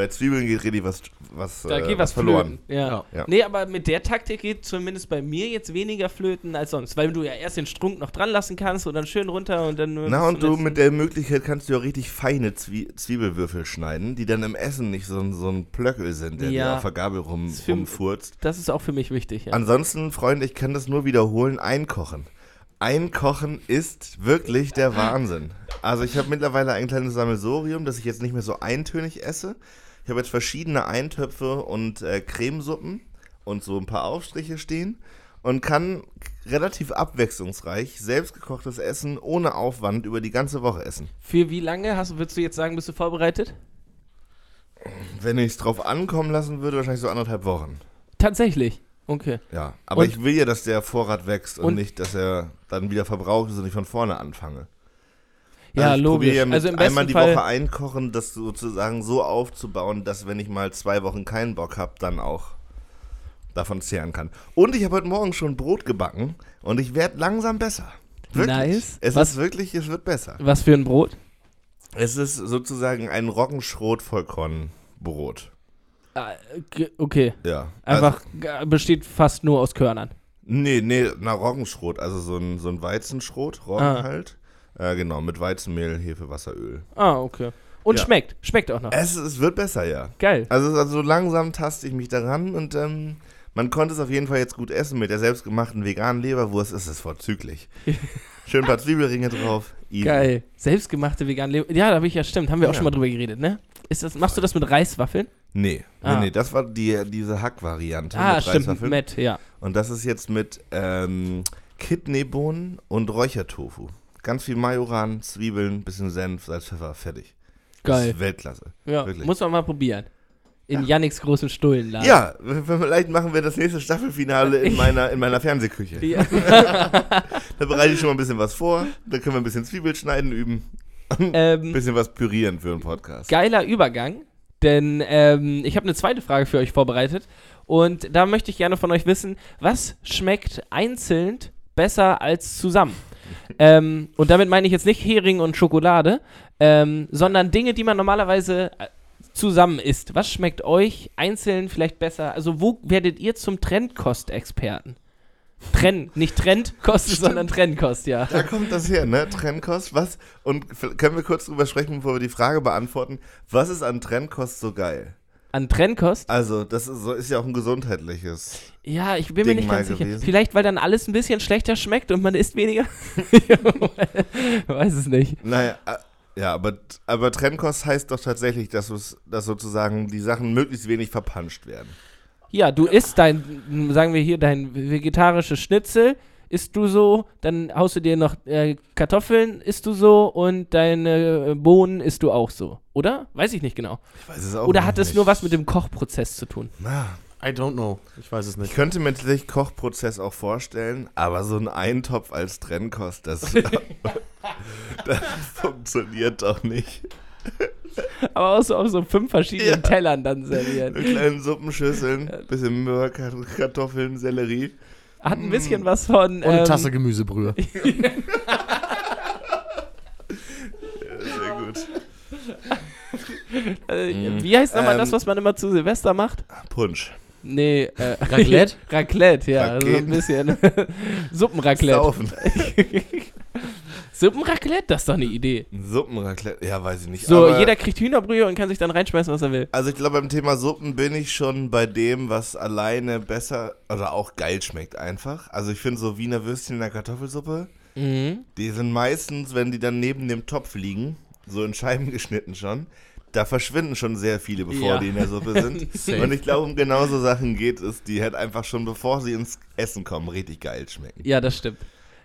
Bei Zwiebeln geht richtig was, was,
Da
äh,
geht was
verloren.
flöten. Ja.
Ja.
Ja.
Nee, aber mit der Taktik geht zumindest bei mir jetzt weniger flöten als sonst, weil du ja erst den Strunk noch dran lassen kannst und dann schön runter und dann nur.
Na, und du mit der Möglichkeit kannst du auch richtig feine Zwie Zwiebelwürfel schneiden, die dann im Essen nicht so, ein- so ein Plöckel sind, der
Ja.
dir auf der Gabel rum,
Das
rumfurzt.
Das ist auch für mich wichtig, ja.
Ansonsten, Freunde, ich kann das nur wiederholen, einkochen. Einkochen ist wirklich der Wahnsinn. Also ich habe mittlerweile ein kleines Sammelsorium, das ich jetzt nicht mehr so eintönig esse. Ich habe jetzt verschiedene Eintöpfe und äh, Cremesuppen und so ein paar Aufstriche stehen und kann relativ abwechslungsreich selbstgekochtes Essen ohne Aufwand über die ganze Woche essen.
Für wie lange hast, würdest du jetzt sagen, bist du vorbereitet?
Wenn ich es drauf ankommen lassen würde, wahrscheinlich so anderthalb Wochen.
Tatsächlich. Okay.
Ja, aber
Und-
ich will ja, dass der Vorrat wächst und,
Und-
nicht, dass er dann wieder verbraucht ist und ich von vorne anfange.
Ja,
probiere
logisch.
Ja mit
also im
einmal
besten
die
Fall.
Woche einkochen, das sozusagen so aufzubauen, dass wenn ich mal zwei Wochen keinen Bock habe, dann auch davon zehren kann. Und ich habe heute Morgen schon Brot gebacken und ich werde langsam besser. Wirklich.
Nice.
Es
Was-
ist wirklich, es wird besser.
Was für ein Brot?
Es ist sozusagen ein Roggenschrot-Vollkornbrot.
Ah, okay.
Ja.
Einfach g- besteht fast nur aus Körnern.
Nee, nee, na Roggenschrot, also so ein, so ein Weizenschrot, Roggen
Ah.
halt. Äh, genau, mit Weizenmehl, Hefe, Wasser, Öl.
Ah, okay. Und
Ja.
schmeckt. Schmeckt auch noch.
Es, es wird besser, ja.
Geil.
Also, also so langsam taste ich mich daran und ähm, man konnte es auf jeden Fall jetzt gut essen. Mit der selbstgemachten veganen Leberwurst ist es vorzüglich. Schön ein paar Zwiebelringe drauf. easy.
Geil. Selbstgemachte vegane Leber. Ja, da habe ich ja stimmt. Haben wir auch
Ja.
schon mal drüber geredet, ne? Ist das, machst du das mit Reiswaffeln?
Nee,
Ah.
nee, nee, das war die, diese Hack-Variante
Ah,
mit
stimmt.
Reiswaffeln.
Matt, ja.
Und das ist jetzt mit ähm, Kidneybohnen und Räuchertofu. Ganz viel Majoran, Zwiebeln, bisschen Senf, Salz, Pfeffer, fertig. Das
Geil.
ist Weltklasse.
Ja,
Wirklich.
muss man mal probieren. In Yannicks großen Stullenladen.
Ja, vielleicht machen wir das nächste Staffelfinale in meiner, in meiner Fernsehküche.
Ja.
Da bereite ich schon mal ein bisschen was vor. Da können wir ein bisschen Zwiebelschneiden üben. Ein
ähm,
bisschen was pürieren für einen Podcast.
geiler Übergang, denn ähm, ich habe eine zweite Frage für euch vorbereitet. Und da möchte ich gerne von euch wissen, was schmeckt einzeln besser als zusammen? Ähm, und damit meine ich jetzt nicht Hering und Schokolade, ähm, sondern Dinge, die man normalerweise äh, zusammen isst. Was schmeckt euch einzeln vielleicht besser? Also wo werdet ihr zum Trendkostexperten? Trend, nicht Trendkost, sondern Trendkost, ja.
Da kommt das her, ne? Trennkost, was? Und können wir kurz drüber sprechen, bevor wir die Frage beantworten. Was ist an Trennkost so geil?
An Trendkost?
Also, das ist, so- ist ja auch ein gesundheitliches.
Ja, ich bin mir
Ding
nicht
mal
ganz sicher.
gewesen.
Vielleicht, weil dann alles ein bisschen schlechter schmeckt und man isst weniger? Ich Weiß es nicht.
Naja, äh, ja, aber, aber Trennkost heißt doch tatsächlich, dass, dass sozusagen die Sachen möglichst wenig verpanscht werden.
Ja, du isst dein, sagen wir hier, dein vegetarisches Schnitzel, isst du so, dann haust du dir noch äh, Kartoffeln, isst du so und deine äh, Bohnen isst du auch so, oder? Weiß ich nicht genau.
Ich weiß es auch
Oder hat es nur was mit dem Kochprozess zu tun?
Na,
I don't know. Ich weiß es
ich
nicht.
könnte mir tatsächlich Kochprozess auch vorstellen, aber so ein Eintopf als Trennkost, das, das funktioniert doch nicht.
Aber auch so auf so fünf verschiedenen
Ja.
Tellern dann serviert.
Mit kleinen Suppenschüsseln, bisschen Möhr, Kartoffeln, Sellerie.
Hat ein bisschen was von.
Und eine
ähm,
Tasse Gemüsebrühe.
Sehr gut.
Äh, wie heißt nochmal
Ähm,
das, was man immer zu Silvester macht?
Punsch.
Nee, äh,
Raclette?
Raclette, ja. Also ein
Raketen.
bisschen. Suppenraclette.
Saufen.
Suppenraclette? Das ist doch eine Idee.
Suppenraclette, ja, weiß ich nicht.
So,
aber-
jeder kriegt Hühnerbrühe und kann sich dann reinschmeißen, was er will.
Also ich glaube, beim Thema Suppen bin ich schon bei dem, was alleine besser oder auch geil schmeckt einfach. Also ich finde so Wiener Würstchen in der Kartoffelsuppe,
Mhm.
die sind meistens, wenn die dann neben dem Topf liegen, so in Scheiben geschnitten schon, da verschwinden schon sehr viele, bevor
Ja.
die in der Suppe sind. Und ich glaube, um genau so Sachen geht es, die halt einfach schon, bevor sie ins Essen kommen, richtig geil schmecken.
Ja, das stimmt.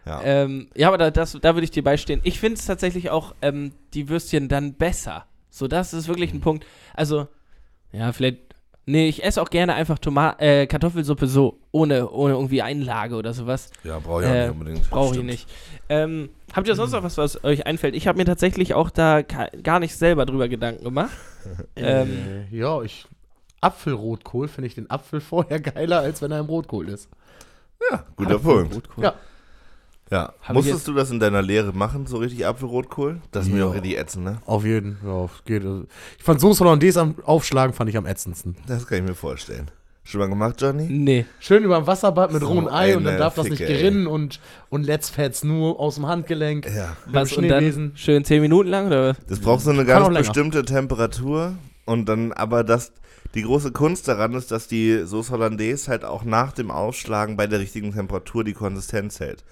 Ja.
Ähm, ja, aber da, das, da würde ich dir beistehen. Ich finde es tatsächlich auch ähm, die Würstchen dann besser. So, das ist wirklich ein Punkt. Also, ja, vielleicht. Nee, ich esse auch gerne einfach Toma äh, Kartoffelsuppe so, ohne, ohne irgendwie Einlage oder sowas.
Ja, brauche ich auch
Äh,
nicht unbedingt.
Brauche ich nicht. Ähm, habt ihr sonst noch was, was euch einfällt? Ich habe mir tatsächlich auch da gar nicht selber drüber Gedanken gemacht. ähm,
Äh, ja, ich. Apfelrotkohl finde ich den Apfel vorher geiler, als wenn er im Rotkohl ist.
Guter Punkt.
Rotkohl.
Ja.
Ja.
Hab
Musstest du das in deiner Lehre machen, so richtig Apfelrotkohl? Das ist mir
Ja.
auch richtig ätzend, ne?
Auf jeden ja, geht. Ich fand Soße Hollandaise am Aufschlagen fand ich am ätzendsten.
Das kann ich mir vorstellen. Schon mal gemacht, Johnny?
Nee.
Schön über dem Wasserbad mit
So
rohem Ei und dann darf das nicht
Ficke, ey.
gerinnen und, und let's fet's nur aus dem Handgelenk.
Ja.
Was und dann schön 10 Minuten lang oder?
Das braucht so eine
Kann
ganz bestimmte Temperatur und dann aber das die große Kunst daran ist, dass die Sauce Hollandaise halt auch nach dem Aufschlagen bei der richtigen Temperatur die Konsistenz hält.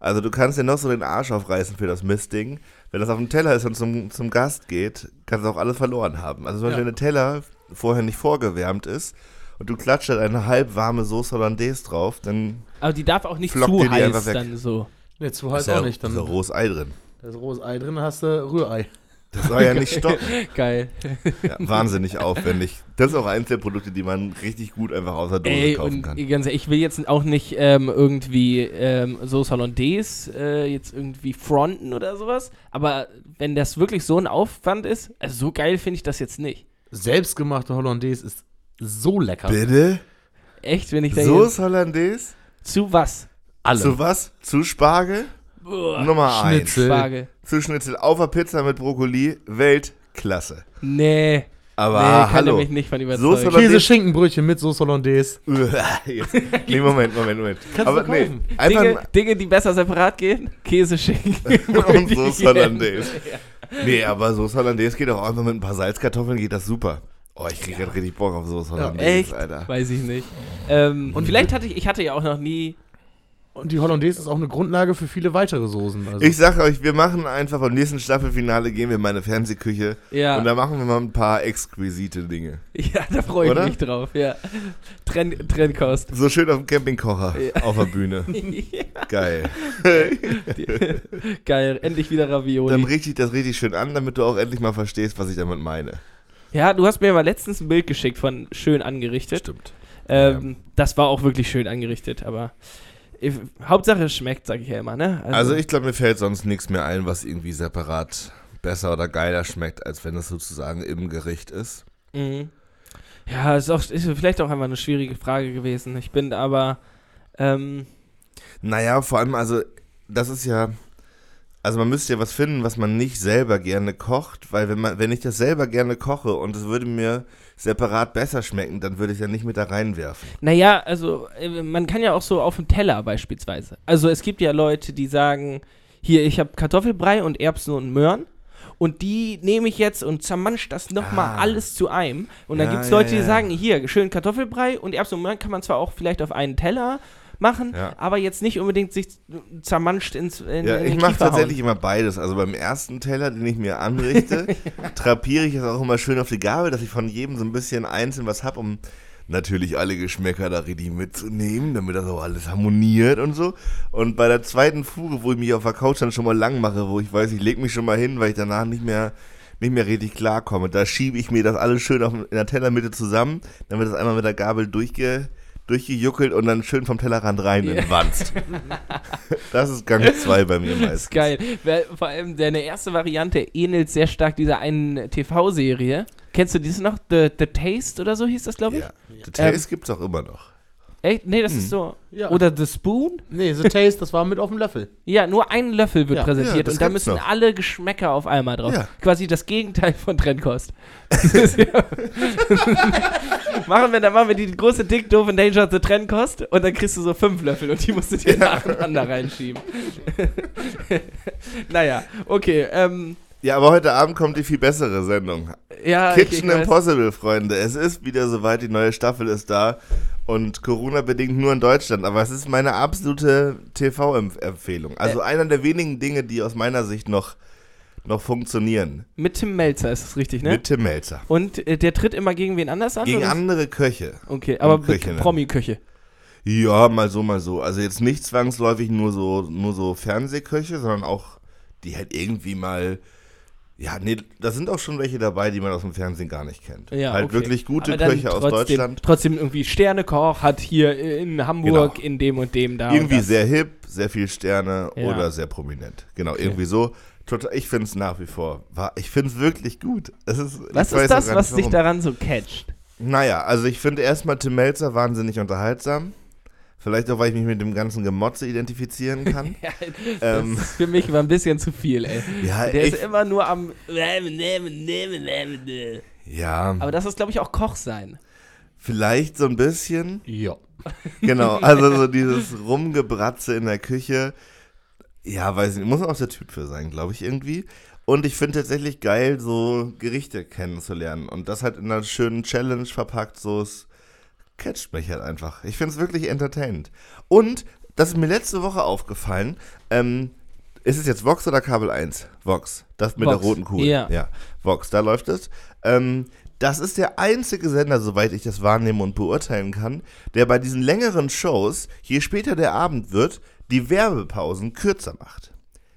Also du kannst dir noch so den Arsch aufreißen für das Mistding. Wenn das auf dem Teller ist und zum, zum Gast geht, kannst du auch alles verloren haben. Also zum Beispiel,
Ja.
wenn der Teller vorher nicht vorgewärmt ist und du klatscht halt eine halb warme Sauce Hollandaise drauf, dann
Aber die darf auch nicht zu heiß
weg.
dann so.
Nee, zu
ist
heiß
ja,
auch nicht. Dann
ist ja rohes Ei drin.
da ist rohes Ei drin, hast du Rührei.
Das soll ja nicht stoppen.
Geil.
Ja, wahnsinnig aufwendig. Das ist auch eins der Produkte, die man richtig gut einfach aus der Dose
Ey,
kaufen
und
kann.
ganz ehrlich, ich will jetzt auch nicht ähm, irgendwie ähm, Sauce Hollandaise äh, jetzt irgendwie fronten oder sowas, aber wenn das wirklich so ein Aufwand ist, also so geil finde ich das jetzt nicht.
Selbstgemachte Hollandaise ist so lecker.
Bitte?
Echt, wenn ich da
Sauce Hollandaise?
zu was?
Alle.
Zu was? Zu Spargel?
Boah,
Nummer eins.
Schnitzel.
Frage.
Zu Schnitzel auf der Pizza mit Brokkoli. Weltklasse.
Nee,
Aber
nee, kann
hallo.
mich nicht von überzeugen.
Hollandaise-
Käse-Schinkenbrötchen mit Soße Hollandaise.
Jetzt. nee, Moment, Moment, Moment.
Kannst
Aber
du
nee,
kaufen.
einfach
Dinge, Dinge, die besser separat gehen, Käse schicken.
und Sauce Hollandaise. Nee, aber Sauce Hollandaise geht auch einfach mit ein paar Salzkartoffeln, geht das super. Oh, ich krieg grad richtig Bock auf Sauce Hollandaise,
Echt?
Alter.
Weiß ich nicht. Ähm, und vielleicht hatte ich, ich hatte ja auch noch nie.
Und die Hollandaise ist auch eine Grundlage für viele weitere Soßen. Also
Ich sag euch, wir machen einfach beim nächsten Staffelfinale gehen wir in meine Fernsehküche
Ja,
und da machen wir mal ein paar exquisite Dinge.
ja da freue ich
Oder?
mich drauf. Ja. Trenn, Trennkost.
So schön auf dem Campingkocher
Ja.
auf der Bühne. Geil.
Geil, endlich wieder Ravioli.
Dann richte ich das richtig schön an, damit du auch endlich mal verstehst, was ich damit meine.
Ja, du hast mir mal letztens ein Bild geschickt von schön angerichtet.
Stimmt.
Ähm, Das war auch wirklich schön angerichtet, aber ich, Hauptsache es schmeckt, sag ich ja immer, ne?
Also ich glaube, mir fällt sonst nichts mehr ein, was irgendwie separat besser oder geiler schmeckt, als wenn es sozusagen im Gericht ist.
Mhm. Ja, ist, auch, ist vielleicht auch einfach eine schwierige Frage gewesen. Ich bin aber. Ähm,
Naja, vor allem, also, das ist ja. Also man müsste ja was finden, was man nicht selber gerne kocht, weil wenn man, wenn ich das selber gerne koche und es würde mir separat besser schmecken, dann würde ich es ja nicht mit da reinwerfen.
naja, also äh, man kann ja auch so auf dem Teller beispielsweise. Also es gibt ja Leute, die sagen: Hier, ich habe Kartoffelbrei und Erbsen und Möhren. Und die nehme ich jetzt und zermansch das nochmal
Ah.
alles zu einem. Und dann
Ja,
gibt es
ja,
Leute, die
ja.
sagen, hier, schön Kartoffelbrei und Erbsen und Möhren kann man zwar auch vielleicht auf einen Teller machen,
Ja.
aber jetzt nicht unbedingt sich zermanscht ins in,
Ja,
in
ich mache tatsächlich immer beides. Also beim ersten Teller, den ich mir anrichte, trapiere ich es auch immer schön auf die Gabel, dass ich von jedem so ein bisschen einzeln was habe, um natürlich alle Geschmäcker da richtig mitzunehmen, damit das auch alles harmoniert und so. Und bei der zweiten Fuhre, wo ich mich auf der Couch dann schon mal lang mache, wo ich weiß, ich lege mich schon mal hin, weil ich danach nicht mehr nicht mehr richtig klarkomme, da schiebe ich mir das alles schön auf, in der Tellermitte zusammen, dann wird das einmal mit der Gabel durchge, durchgejuckelt und dann schön vom Tellerrand rein in den Wanst. das ist Gang 2 bei mir
Das
meistens.
ist geil. Vor allem deine erste Variante ähnelt sehr stark dieser einen TV-Serie. Kennst du diese noch? The, The Taste oder so hieß das, glaube ich?
Ja. The Taste gibt's auch immer noch.
Echt? Nee, das
Hm.
ist so.
Ja.
Oder The Spoon?
Nee, The Taste, das war mit auf dem Löffel.
Ja, nur ein Löffel wird
Ja.
präsentiert
Ja, das
und da
gibt's
müssen
noch.
alle Geschmäcker auf einmal drauf.
Ja.
Quasi das Gegenteil von Trennkost. Das ist ja machen wir, dann machen wir die große Dick Doof and Dangerous Trennkost und dann kriegst du so fünf Löffel und die musst du dir nacheinander reinschieben. naja, okay. Ähm,
Ja, aber heute Abend kommt die viel bessere Sendung.
ja,
Kitchen. Impossible, Freunde. Es ist wieder soweit, die neue Staffel ist da. Und Corona-bedingt nur in Deutschland. Aber es ist meine absolute TV-Empfehlung. Also einer der wenigen Dinge, die aus meiner Sicht noch, noch funktionieren.
Mit Tim Melzer ist es richtig, ne?
Mit Tim Melzer.
Und äh, der tritt immer gegen wen anders an?
Gegen
oder?
andere Köche.
Okay, aber. Promi-Köche.
Ja, mal so, mal so. Also jetzt nicht zwangsläufig nur so, nur so Fernsehköche, sondern auch, die halt irgendwie mal. Ja, nee, da sind auch schon welche dabei, die man aus dem Fernsehen gar nicht kennt.
Ja,
halt
okay.
wirklich gute Köche aus
trotzdem,
Deutschland.
Trotzdem irgendwie Sternekoch, hat hier in Hamburg
Genau.
in dem und dem da.
Irgendwie sehr hip, sehr viel Sterne
Ja.
oder sehr prominent. Genau, irgendwie so. Ich finde es nach wie vor, ich finde es wirklich gut. Es ist,
Was ist das, was dich
warum.
daran so catcht?
Naja, also ich finde erstmal Tim Melzer wahnsinnig unterhaltsam. Vielleicht auch, weil ich mich mit dem ganzen Gemotze identifizieren kann.
Ja,
Ähm.
das ist für mich immer ein bisschen zu viel, ey.
ja,
Der
ich,
ist immer nur am.
ja,
Aber das ist, glaube ich, auch Koch sein.
vielleicht so ein bisschen.
Ja.
Genau, also so dieses Rumgebratze in der Küche. Ja, weiß nicht, muss man auch der Typ für sein, glaube ich irgendwie. Und ich finde tatsächlich geil, so Gerichte kennenzulernen. Und das halt in einer schönen Challenge verpackt, so es catcht mich halt einfach. Ich finde es wirklich entertainend. Und, das ist mir letzte Woche aufgefallen, ähm, ist es jetzt Vox oder Kabel 1? Vox. Das mit
Vox,
der roten Kugel.
ja.
ja. Vox, da läuft es. Ähm, das ist der einzige Sender, soweit ich das wahrnehmen und beurteilen kann, der bei diesen längeren Shows, je später der Abend wird, die Werbepausen kürzer macht.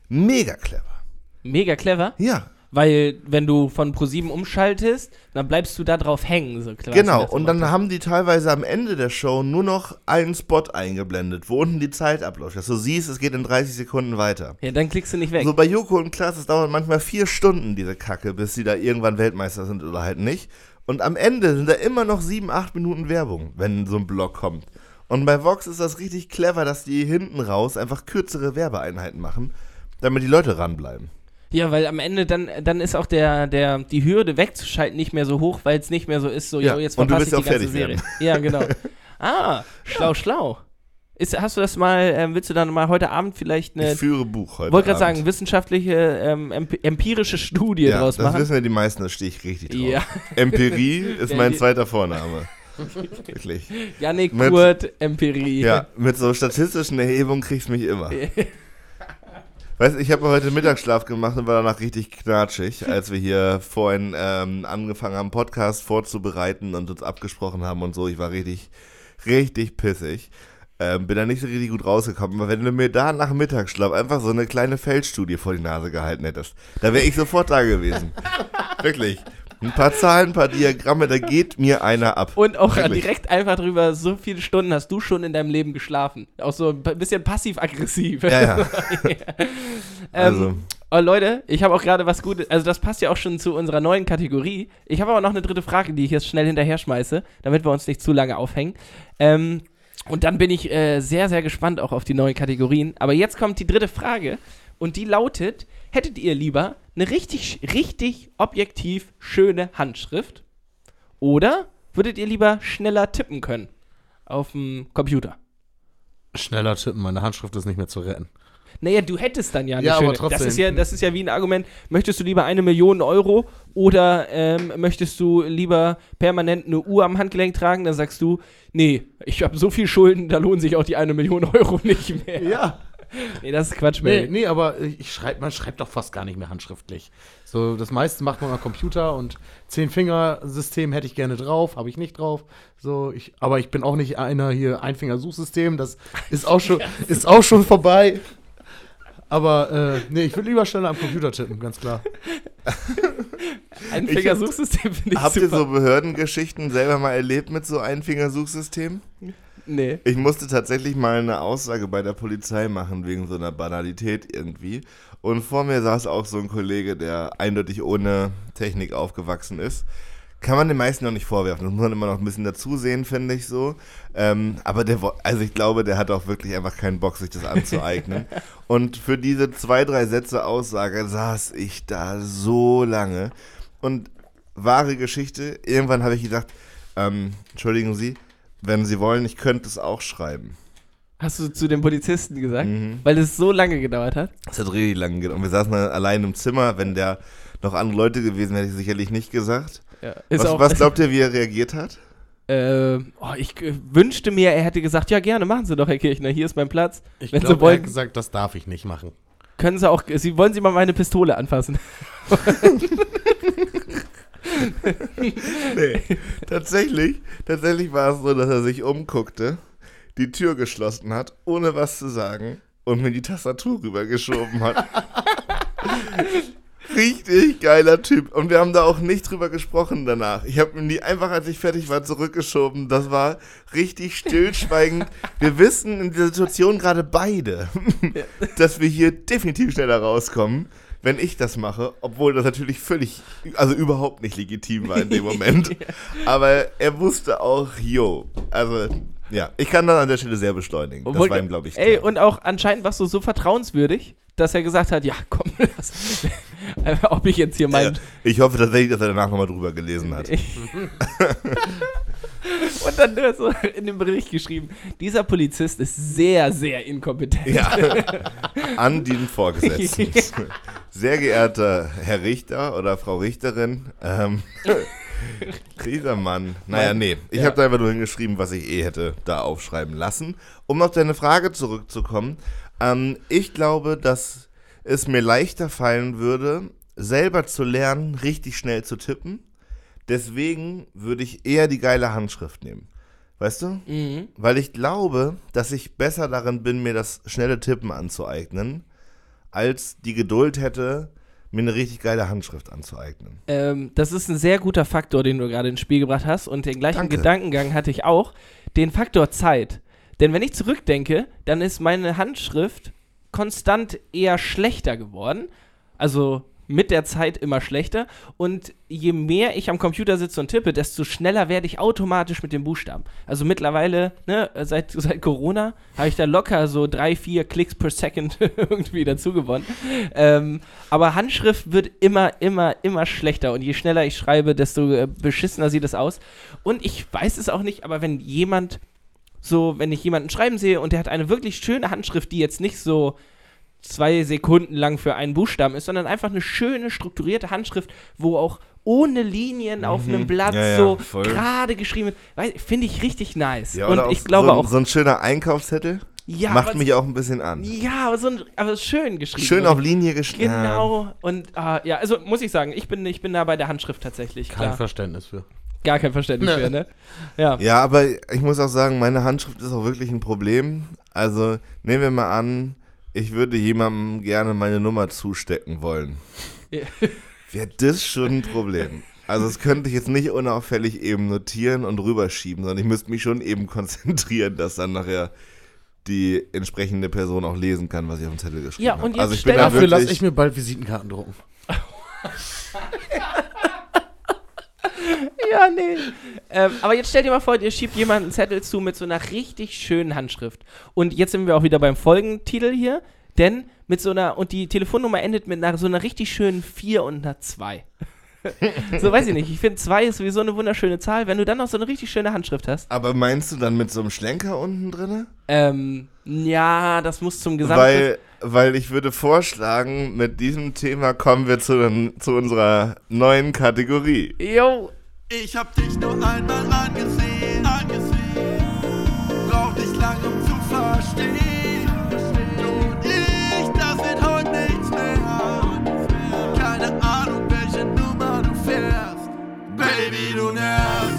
Mega clever.
Mega clever,
Ja,
weil wenn du von Pro7 umschaltest, dann bleibst du da drauf hängen. So quasi
genau.
das
Und dann haben die teilweise am Ende der Show nur noch einen Spot eingeblendet, wo unten die Zeit abläuft. Dass du siehst, es geht in 30 Sekunden weiter.
Ja, dann klickst du nicht weg.
So bei Joko und Klaas, es dauert manchmal vier Stunden, diese Kacke, bis sie da irgendwann Weltmeister sind oder halt nicht. Und am Ende sind da immer noch sieben, acht Minuten Werbung, wenn so ein Block kommt. Und bei Vox ist das richtig clever, dass die hinten raus einfach kürzere Werbeeinheiten machen, damit die Leute ranbleiben.
Ja, weil am Ende dann, dann ist auch der, der, die Hürde wegzuschalten nicht mehr so hoch, weil es nicht mehr so ist, so,
Ja,
jo, jetzt verpasse ich die
ja auch
ganze Serie. Ja, genau. Ah, schlau, schlau. Ist, hast du das mal, ähm, willst du dann mal heute Abend vielleicht eine,
ich führe Buch heute.
wollte gerade sagen, wissenschaftliche, ähm, emp empirische Studie
ja,
draus
das
machen?
wissen ja die meisten, da stehe ich richtig drauf.
Ja.
Empirie ist
Ja,
mein zweiter Vorname. Wirklich.
Yannick
Mit-
Kurt, Empirie.
Ja, mit so statistischen Erhebungen kriegst du mich immer. Weißt du, ich habe heute Mittagsschlaf gemacht und war danach richtig knatschig, als wir hier vorhin ähm, angefangen haben, Podcast vorzubereiten und uns abgesprochen haben und so. Ich war richtig, richtig pissig. Ähm, bin da nicht so richtig gut rausgekommen. Aber wenn du mir da nach Mittagsschlaf einfach so eine kleine Feldstudie vor die Nase gehalten hättest, da wäre ich sofort da gewesen. Wirklich. Ein paar Zahlen, ein paar Diagramme, da geht mir einer ab.
Und auch
Wirklich.
direkt einfach drüber, so viele Stunden hast du schon in deinem Leben geschlafen. Auch so ein bisschen passiv-aggressiv.
Ja, ja. Also.
Ähm, oh, Leute, ich habe auch gerade was Gutes. Also, das passt ja auch schon zu unserer neuen Kategorie. Ich habe aber noch eine dritte Frage, die ich jetzt schnell hinterher schmeiße, damit wir uns nicht zu lange aufhängen. Ähm, und dann bin ich äh, sehr, sehr gespannt auch auf die neuen Kategorien. Aber jetzt kommt die dritte Frage und die lautet: Hättet ihr lieber eine richtig, richtig objektiv schöne Handschrift oder würdet ihr lieber schneller tippen können auf dem Computer?
Schneller tippen, meine Handschrift ist nicht mehr zu retten.
Naja, du hättest dann ja eine
Ja, aber
schöne.
trotzdem.
Das ist ja, das ist ja wie ein Argument. Möchtest du lieber eine Million Euro oder ähm, möchtest du lieber permanent eine Uhr am Handgelenk tragen? Dann sagst du, nee, ich habe so viel Schulden, da lohnt sich auch die eine Million Euro nicht mehr.
Ja.
Nee, das ist Quatsch,
Nee,
Mel.
nee, aber ich schreib, man schreibt doch fast gar nicht mehr handschriftlich. So, das meiste macht man am Computer und Zehn-Finger-System hätte ich gerne drauf, habe ich nicht drauf. So, ich, aber ich bin auch nicht einer hier Einfinger-Suchsystem, das ist auch schon, ist auch schon vorbei. Aber äh, nee, ich würde lieber schneller am Computer tippen, ganz klar.
Ein
Ich-
Fingersuchsystem finde ich
Habt ihr
super.
so Behördengeschichten selber mal erlebt mit so Einfingersuchsystemen?
Nee.
Ich musste tatsächlich mal eine Aussage bei der Polizei machen, wegen so einer Banalität irgendwie. Und vor mir saß auch so ein Kollege, der eindeutig ohne Technik aufgewachsen ist. Kann man den meisten noch nicht vorwerfen. Das muss man immer noch ein bisschen dazu sehen, finde ich so. Ähm, aber der, also ich glaube, der hat auch wirklich einfach keinen Bock, sich das anzueignen. Und für diese zwei, drei Sätze Aussage saß ich da so lange. Und wahre Geschichte, irgendwann habe ich gedacht, ähm, entschuldigen Sie, wenn Sie wollen, ich könnte es auch schreiben.
Hast du zu den Polizisten gesagt?
Mhm.
Weil es so lange gedauert hat?
Das hat richtig lange gedauert. Und wir saßen dann allein im Zimmer. Wenn der noch andere Leute gewesen wäre, hätte ich sicherlich nicht gesagt.
Ja. Ist
Was,
auch,
was glaubt ihr, wie er reagiert hat?
äh, oh, ich wünschte mir, er hätte gesagt, ja gerne, machen Sie doch, Herr Kirchner, hier ist mein Platz.
Ich
Wenn Sie
glaube, er hat gesagt, das darf ich nicht machen.
Können Sie auch, Sie wollen Sie mal meine Pistole anfassen?
Nee, tatsächlich, tatsächlich war es so, dass er sich umguckte, die Tür geschlossen hat, ohne was zu sagen und mir die Tastatur rübergeschoben hat. Richtig geiler Typ. Und wir haben da auch nicht drüber gesprochen danach. Ich habe ihm die einfach, als ich fertig war, zurückgeschoben. Das war richtig stillschweigend. Wir wissen in dieser Situation gerade beide, dass wir hier definitiv schneller rauskommen, wenn ich das mache. Obwohl das natürlich völlig, also überhaupt nicht legitim war in dem Moment. Aber er wusste auch, yo, also ja, ich kann das an der Stelle sehr beschleunigen. Das war ihm, glaube ich,
Ey,
klar.
und auch anscheinend warst du so vertrauenswürdig, dass er gesagt hat, ja, komm, lass. Ob ich jetzt hier
Äh,
mein...
ich hoffe tatsächlich, dass er danach nochmal drüber gelesen hat.
und dann nur so in dem Bericht geschrieben, dieser Polizist ist sehr, sehr inkompetent.
Ja, an den Vorgesetzten. Sehr geehrter Herr Richter oder Frau Richterin, ähm, dieser Mann. Naja, nee, ich
Ja.
habe da einfach nur hingeschrieben, was ich eh hätte da aufschreiben lassen. Um auf deine Frage zurückzukommen, ähm, ich glaube, dass es mir leichter fallen würde, selber zu lernen, richtig schnell zu tippen. Deswegen würde ich eher die geile Handschrift nehmen. Weißt du?
Mhm.
Weil ich glaube, dass ich besser darin bin, mir das schnelle Tippen anzueignen, als die Geduld hätte, mir eine richtig geile Handschrift anzueignen.
Ähm, das ist ein sehr guter Faktor, den du gerade ins Spiel gebracht hast. Und den gleichen
Danke.
Gedankengang hatte ich auch. Den Faktor Zeit. Denn wenn ich zurückdenke, dann ist meine Handschrift konstant eher schlechter geworden. Also mit der Zeit immer schlechter. Und je mehr ich am Computer sitze und tippe, desto schneller werde ich automatisch mit den Buchstaben. Also mittlerweile, ne, seit, seit Corona, habe ich da locker so drei, vier Klicks per Second irgendwie dazu gewonnen. Ähm, aber Handschrift wird immer, immer, immer schlechter. Und je schneller ich schreibe, desto äh, beschissener sieht es aus. Und ich weiß es auch nicht, aber wenn jemand so, wenn ich jemanden schreiben sehe und der hat eine wirklich schöne Handschrift, die jetzt nicht so zwei Sekunden lang für einen Buchstaben ist, sondern einfach eine schöne, strukturierte Handschrift, wo auch ohne Linien auf einem Blatt
Mhm. Ja, ja,
so gerade geschrieben wird. Finde ich richtig nice.
Ja,
und ich glaube
so,
auch.
So ein schöner Einkaufszettel
ja,
macht
aber,
mich auch ein bisschen an.
ja, aber, so ein, aber schön geschrieben.
Schön auf Linie geschrieben.
Genau. Und ah, ja, also muss ich sagen, ich bin, ich bin da bei der Handschrift tatsächlich.
Kein
Klar.
Verständnis für.
Gar kein Verständnis
Nee.
für, ne? Ja.
Ja, aber ich muss auch sagen, meine Handschrift ist auch wirklich ein Problem. Also nehmen wir mal an, ich würde jemandem gerne meine Nummer zustecken wollen.
Ja.
Wäre das schon ein Problem. Also das könnte ich jetzt nicht unauffällig eben notieren und rüberschieben, sondern ich müsste mich schon eben konzentrieren, dass dann nachher die entsprechende Person auch lesen kann, was ich auf dem Zettel geschrieben
Ja,
habe.
und jetzt
also ich
stell
Dafür lasse ich mir bald Visitenkarten drucken.
Ja, nee. Ähm, aber jetzt stell dir mal vor, ihr schiebt jemanden einen Zettel zu mit so einer richtig schönen Handschrift. Und jetzt sind wir auch wieder beim Folgentitel hier, denn mit so einer, und die Telefonnummer endet mit einer, so einer richtig schönen 4 und einer 2. so weiß ich nicht. Ich finde 2 ist sowieso eine wunderschöne Zahl, wenn du dann noch so eine richtig schöne Handschrift hast.
aber meinst du dann mit so einem Schlenker unten drinne?
Ähm, ja, das muss zum Gesamt.
Weil, weil ich würde vorschlagen, mit diesem Thema kommen wir zu, zu unserer neuen Kategorie.
Jo,
Ich hab dich nur einmal angesehen, angesehen. Brauch nicht lang, um zu verstehen. Du und ich, das wird heute nichts mehr. Keine Ahnung, welche Nummer du fährst. Baby, du nervst.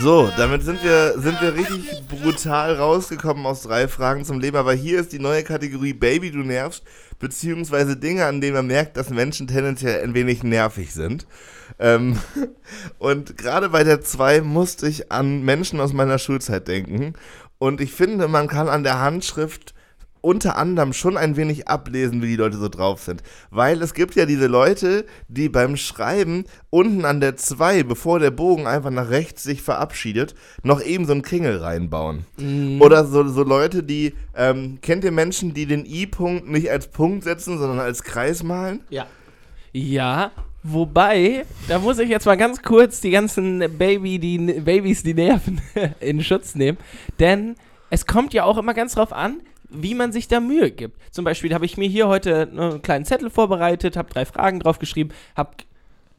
So, damit sind wir, sind wir richtig brutal rausgekommen aus drei Fragen zum Leben. Aber hier ist die neue Kategorie Baby, du nervst, beziehungsweise Dinge, an denen man merkt, dass Menschen tendenziell ein wenig nervig sind. Ähm, und gerade bei der 2 musste ich an Menschen aus meiner Schulzeit denken. Und ich finde, man kann an der Handschrift unter anderem schon ein wenig ablesen, wie die Leute so drauf sind. Weil es gibt ja diese Leute, die beim Schreiben unten an der 2, bevor der Bogen einfach nach rechts sich verabschiedet, noch eben so einen Kringel reinbauen. Oder so, so Leute, die, ähm, kennt ihr Menschen, die den I-Punkt nicht als Punkt setzen, sondern als Kreis malen?
Ja. Ja, wobei, da muss ich jetzt mal ganz kurz die ganzen Baby, die, Babys, die Nerven in Schutz nehmen. Denn es kommt ja auch immer ganz drauf an, wie man sich da Mühe gibt. Zum Beispiel habe ich mir hier heute einen kleinen Zettel vorbereitet, habe drei Fragen drauf geschrieben, habe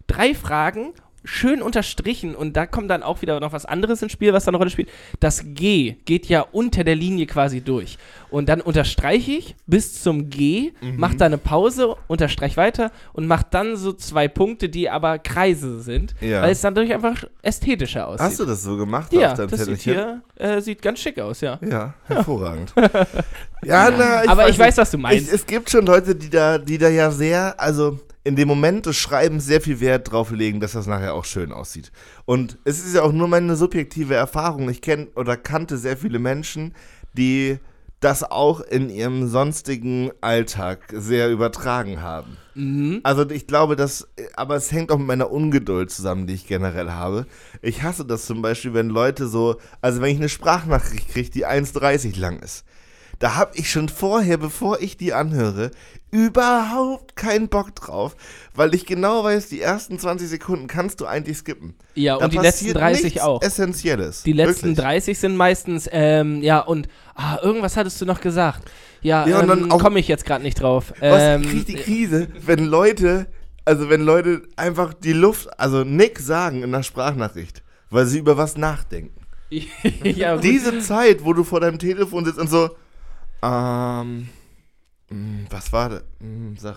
drei Fragen schön unterstrichen und da kommt dann auch wieder noch was anderes ins Spiel, was da eine Rolle spielt. Das G geht ja unter der Linie quasi durch. Und dann unterstreiche ich bis zum G, mach da eine Pause, unterstreiche weiter und mach dann so zwei Punkte, die aber Kreise sind,
Ja.
weil es dann durch einfach ästhetischer aussieht.
Hast du das so gemacht
ja,
auf deinem
das sieht hier äh, sieht ganz schick aus, ja.
Ja, hervorragend. ja, na,
Aber ich
nicht.
weiß, was du meinst.
Ich, es gibt schon Leute, die da, die da ja sehr, also in dem Moment des Schreibens sehr viel Wert drauf legen, dass das nachher auch schön aussieht. Und es ist ja auch nur meine subjektive Erfahrung. Ich kenne oder kannte sehr viele Menschen, die das auch in ihrem sonstigen Alltag sehr übertragen haben.
Mhm.
Also ich glaube, dass, aber es hängt auch mit meiner Ungeduld zusammen, die ich generell habe. Ich hasse das zum Beispiel, wenn Leute so, also wenn ich eine Sprachnachricht kriege, die 1,30 lang ist. Da habe ich schon vorher, bevor ich die anhöre, überhaupt keinen Bock drauf, weil ich genau weiß, die ersten 20 Sekunden kannst du eigentlich skippen.
Ja,
Da
und die letzten
passiert
30
nichts
auch.
Essentielles.
Die letzten
Wirklich.
30 sind meistens, ähm, ja, und ah, irgendwas hattest du noch gesagt. Ja,
Ja,
ähm, komme ich jetzt gerade nicht drauf.
Was,
Ähm,
ich krieg die Krise, wenn Leute, also wenn Leute einfach die Luft, also nix sagen in der Sprachnachricht, weil sie über was nachdenken.
ja.
Diese Zeit, wo du vor deinem Telefon sitzt und so, ähm, mh, was war das? Mh, Sag.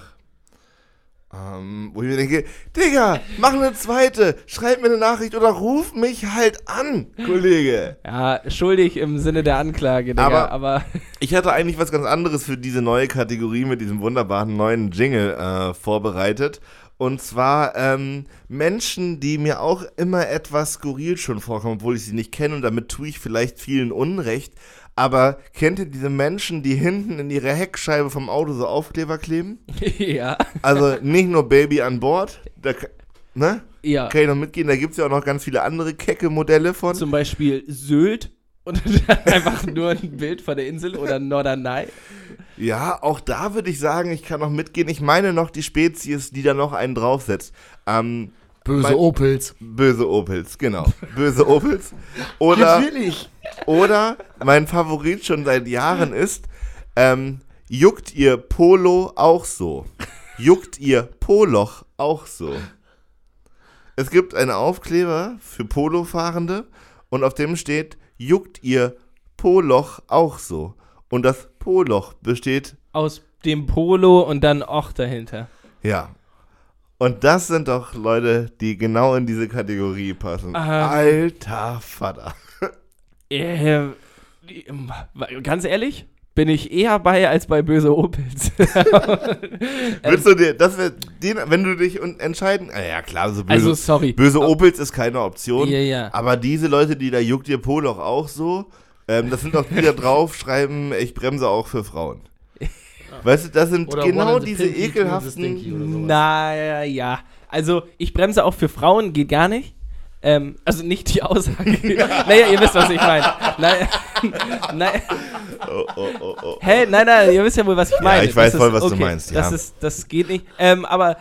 Ähm, wo ich mir denke, Digga, mach eine zweite, schreib mir eine Nachricht oder ruf mich halt an, Kollege.
ja, schuldig im Sinne der Anklage, Digga,
Aber-
aber,
Ich hatte eigentlich was ganz anderes für diese neue Kategorie mit diesem wunderbaren neuen Jingle äh, vorbereitet. Und zwar ähm, Menschen, die mir auch immer etwas skurril schon vorkommen, obwohl ich sie nicht kenne und damit tue ich vielleicht vielen Unrecht. Aber kennt ihr diese Menschen, die hinten in ihre Heckscheibe vom Auto so Aufkleber kleben?
ja,
Also nicht nur Baby an Bord, da, ne?
ja.
Kann ich noch mitgehen, da gibt es ja auch noch ganz viele andere kecke Modelle von.
Zum Beispiel Sylt und dann einfach nur ein Bild von der Insel oder Norderney.
Ja, auch da würde ich sagen, ich kann noch mitgehen. Ich meine noch die Spezies, die da noch einen draufsetzt. Ähm,
Böse
Mein-
Opels.
böse Opels, genau. Böse Opels. Oder,
Natürlich.
Oder mein Favorit schon seit Jahren ist, ähm, juckt ihr Polo auch so? Juckt ihr Poloch auch so? Es gibt einen Aufkleber für Polofahrende und auf dem steht, juckt ihr Poloch auch so? Und das Poloch besteht
Aus dem Polo und dann Och dahinter.
Ja. Und das sind doch Leute, die genau in diese Kategorie passen.
Ähm.
Alter Vater.
Äh, ganz ehrlich, bin ich eher bei als bei böse Opels.
Würdest du dir, das wär, den, wenn du dich un- entscheiden, ah ja klar, so böse,
also sorry.
böse Opels ist keine Option.
Ja, ja.
Aber diese Leute, die da juckt ihr Poloch auch so, ähm, das sind doch die da drauf, schreiben, ich bremse auch für Frauen. Weißt du, das sind
Oder
genau diese ekelhaften.
Naja, also ich bremse auch für Frauen, geht gar nicht. Ähm, also nicht die Aussage. naja, ihr wisst, was ich meine. Nein, nein,
Oh, oh, oh, oh.
hä, nein, nein, ihr wisst ja wohl, was ich meine.
ich weiß
Das
voll,
ist-
was du meinst, ja.
Das, ist, das geht nicht. Ähm, aber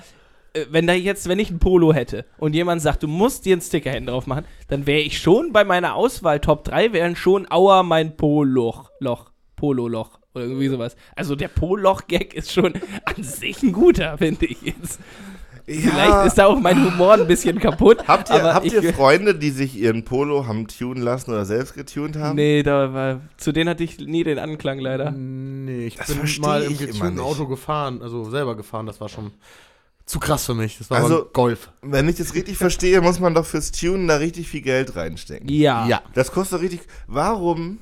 äh, wenn da jetzt, wenn ich ein Polo hätte und jemand sagt, du musst dir einen Sticker hinten drauf machen, dann wäre ich schon bei meiner Auswahl Top 3 wären schon Aua mein Poloch, Loch, Pololoch oder irgendwie sowas. Also der Poloch-Gag ist schon an sich ein guter, finde ich jetzt. Vielleicht ist da auch mein Humor ein bisschen kaputt.
Habt ihr,
aber
habt ihr Freunde, die sich ihren Polo haben tunen lassen oder selbst getunt haben?
Nee, da war, zu denen hatte ich nie den Anklang leider.
Nee, ich
Das
bin mal im getunten. Auto gefahren, also selber gefahren, das war schon Zu krass für mich. Das war
Also-
Golf.
Wenn ich das richtig verstehe, muss man doch fürs Tunen da richtig viel Geld reinstecken.
Ja.
Ja.
Das kostet doch richtig. Warum,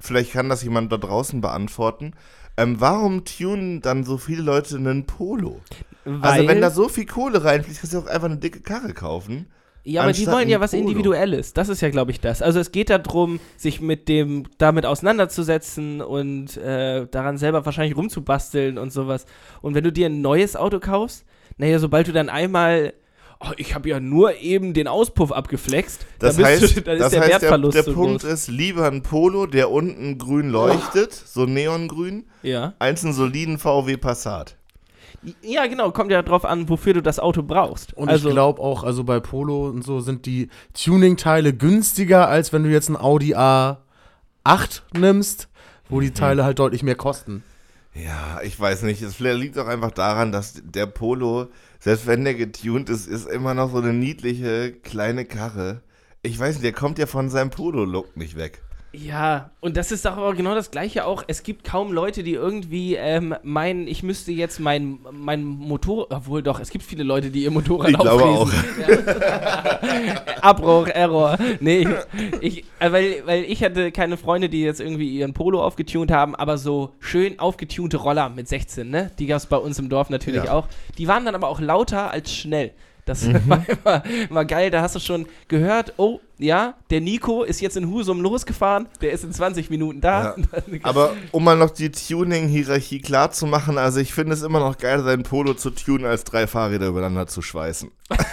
vielleicht kann das jemand da draußen beantworten, ähm, warum tunen dann so viele Leute einen Polo?
Weil,
also wenn da so viel Kohle reinfließt, kannst du auch einfach eine dicke Karre kaufen.
ja, aber die wollen ja was. Individuelles. Das ist ja, glaube ich, das. Also es geht darum, sich mit dem damit auseinanderzusetzen und äh, daran selber wahrscheinlich rumzubasteln und sowas. Und wenn du dir ein neues Auto kaufst, naja, sobald du dann einmal Oh, ich habe ja nur eben den Auspuff abgeflext.
Das
dann
heißt,
du, dann ist
das
der
heißt der,
Wertverlust
der
so
Punkt
groß.
ist, lieber ein Polo, der unten grün leuchtet, so neongrün,
Ja.
als einen soliden VW Passat.
Ja, genau. Kommt ja drauf an, wofür du das Auto brauchst.
Und
also,
ich glaube auch, also bei Polo und so sind die Tuning-Teile günstiger, als wenn du jetzt ein Audi A8 nimmst, wo die Teile halt deutlich mehr kosten.
Ja, ich weiß nicht. Es vielleicht liegt auch einfach daran, dass der Polo, selbst wenn der getuned ist, ist immer noch so eine niedliche kleine Karre. Ich weiß nicht, der kommt ja von seinem Polo-Look nicht weg.
Ja, und das ist doch aber genau das Gleiche auch. Es gibt kaum Leute, die irgendwie ähm, meinen, ich müsste jetzt mein, mein Motor, obwohl doch, es gibt viele Leute, die ihr Motorrad
Ich glaube
auflesen. Ja. Abbruch, Error. Nee, ich, ich, äh, weil, weil ich hatte keine Freunde, die jetzt irgendwie ihren Polo aufgetunt haben, aber so schön aufgetunte Roller mit 16, ne? Die gab es bei uns im Dorf natürlich
Ja.
auch. Die waren dann aber auch lauter als schnell. Das
Mhm.
war immer, immer geil. Da hast du schon gehört, oh, ja, der Nico ist jetzt in Husum losgefahren, der ist in 20 Minuten da.
Aber um mal noch die Tuning-Hierarchie klar zu machen, also ich finde es immer noch geil, sein Polo zu tunen, als drei Fahrräder übereinander zu schweißen.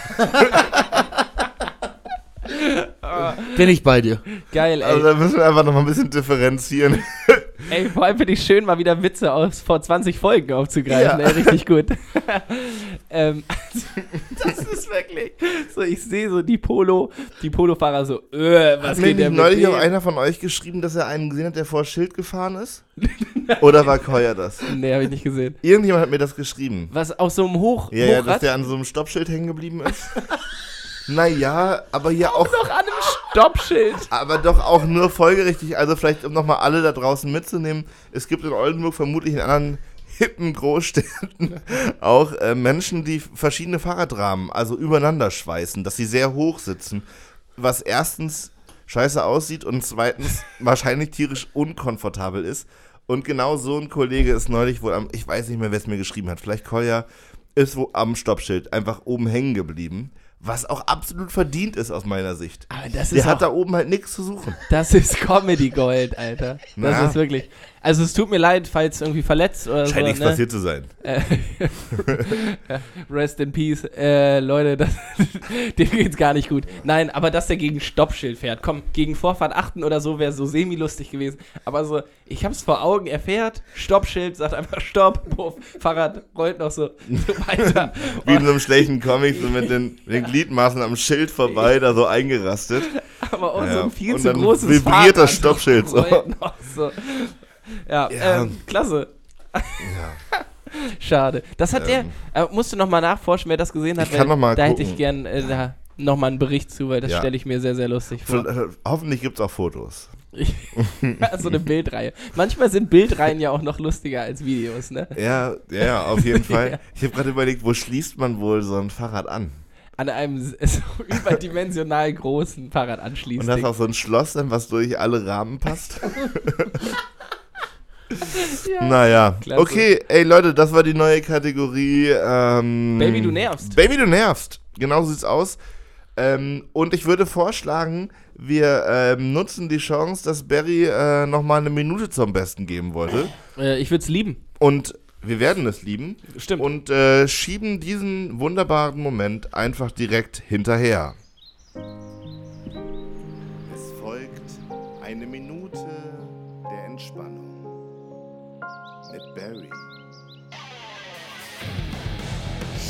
Bin ich bei dir.
Geil, ey.
Also da müssen wir einfach noch mal ein bisschen differenzieren.
Ey, vor allem finde ich schön, mal wieder Witze aus vor 20 Folgen aufzugreifen.
Ja.
Ey, richtig gut. ähm, das ist wirklich so, ich sehe so die Polo, die Polo-Fahrer so, äh, was
Hat mir
geht mit
neulich auch einer von euch geschrieben, dass er einen gesehen hat, der vor Schild gefahren ist? Oder war Koya das?
Nee, habe ich nicht gesehen.
Irgendjemand hat mir das geschrieben.
Was auf so einem Hoch
Ja, ja, dass
Hochrad?
der an so einem Stoppschild hängen geblieben ist. naja, aber ja auch,
noch an einem Stoppschild.
aber doch auch nur folgerichtig. Also vielleicht, um nochmal alle da draußen mitzunehmen, es gibt in Oldenburg vermutlich in anderen hippen Großstädten auch äh, Menschen, die verschiedene Fahrradrahmen, also übereinander schweißen, dass sie sehr hoch sitzen, was erstens scheiße aussieht und zweitens wahrscheinlich tierisch unkomfortabel ist. Und genau so ein Kollege ist neulich wohl am, ich weiß nicht mehr, wer es mir geschrieben hat, vielleicht Kolja, ist wo am Stoppschild einfach oben hängen geblieben. Was auch absolut verdient ist aus meiner Sicht.
Aber das
Der
ist
hat
auch,
da oben halt nichts zu suchen.
das ist Comedy Gold, Alter. Das
Na.
ist wirklich. Also es tut mir leid, falls irgendwie verletzt oder
Scheint
so.
nichts
ne?
passiert zu sein.
Rest in Peace. Äh, Leute, das, dem geht's gar nicht gut. Nein, aber dass der gegen Stoppschild fährt. Komm, gegen Vorfahrt achten oder so wäre so semi-lustig gewesen. Aber so, ich hab's vor Augen, er fährt, Stoppschild, sagt einfach Stopp, Puff, Fahrrad rollt noch so, so weiter.
Wie in so einem schlechten Comic, so mit den, mit den Gliedmaßen am Schild vorbei, da so eingerastet.
Aber auch so
Ja,
ein viel
und
zu großes
vibriert
Fahrrad
das Stoppschild so.
so. Ja,
Ja.
Ähm, klasse. Schade. Das hat
Ähm.
der, äh, musst du nochmal nachforschen, wer das gesehen hat.
Ich kann noch mal
da hätte ich
gucken.
gern äh, da nochmal einen Bericht zu, weil das
Ja.
stelle ich mir sehr, sehr lustig vor.
Äh, Hoffentlich gibt es auch Fotos.
so eine Bildreihe. Manchmal sind Bildreihen ja auch noch lustiger als Videos, ne?
Ja, ja, ja, auf jeden Fall.
Ja.
Ich habe gerade überlegt, wo schließt man wohl so ein Fahrrad an?
An einem so überdimensional großen Fahrrad anschließen.
Und das ist auch so ein Schloss, was durch alle Rahmen passt.
Ja.
Naja,
Klasse.
okay, ey Leute, das war die neue Kategorie. Ähm,
Baby, du nervst.
Baby, du nervst. Genau so sieht's aus. Ähm, und ich würde vorschlagen, wir ähm, nutzen die Chance, dass Barry äh, nochmal eine Minute zum Besten geben wollte.
Äh, ich würde es lieben.
Und wir werden es lieben.
Stimmt.
Und äh, schieben diesen wunderbaren Moment einfach direkt hinterher. Es folgt eine Minute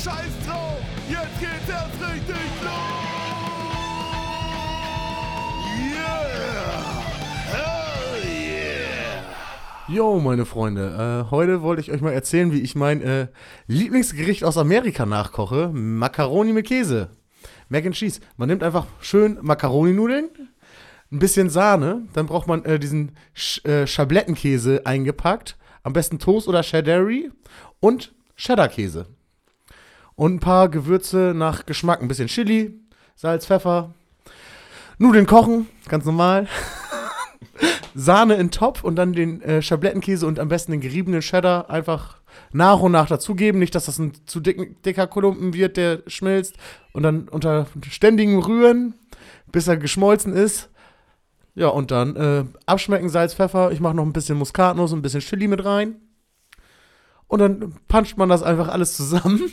Scheiß drauf, jetzt geht's erst richtig los! Yeah! Hell yeah!
Jo, meine Freunde, äh, heute wollte ich euch mal erzählen, wie ich mein äh, Lieblingsgericht aus Amerika nachkoche. Macaroni mit Käse. Mac and Cheese. Man nimmt einfach schön Macaroni-Nudeln, ein bisschen Sahne, dann braucht man äh, diesen Sch äh, Schablettenkäse eingepackt, am besten Toast oder Cheddar und Cheddar-Käse. Und ein paar Gewürze nach Geschmack. Ein bisschen Chili, Salz, Pfeffer. Nudeln kochen, ganz normal. Sahne in Topf und dann den äh, Schablettenkäse und am besten den geriebenen Cheddar einfach nach und nach dazugeben. Nicht, dass das ein zu dicken, dicker Klumpen wird, der schmilzt. Und dann unter ständigem Rühren, bis er geschmolzen ist. Ja, und dann äh, abschmecken, Salz, Pfeffer. Ich mache noch ein bisschen Muskatnuss und ein bisschen Chili mit rein. Und dann puncht man das einfach alles zusammen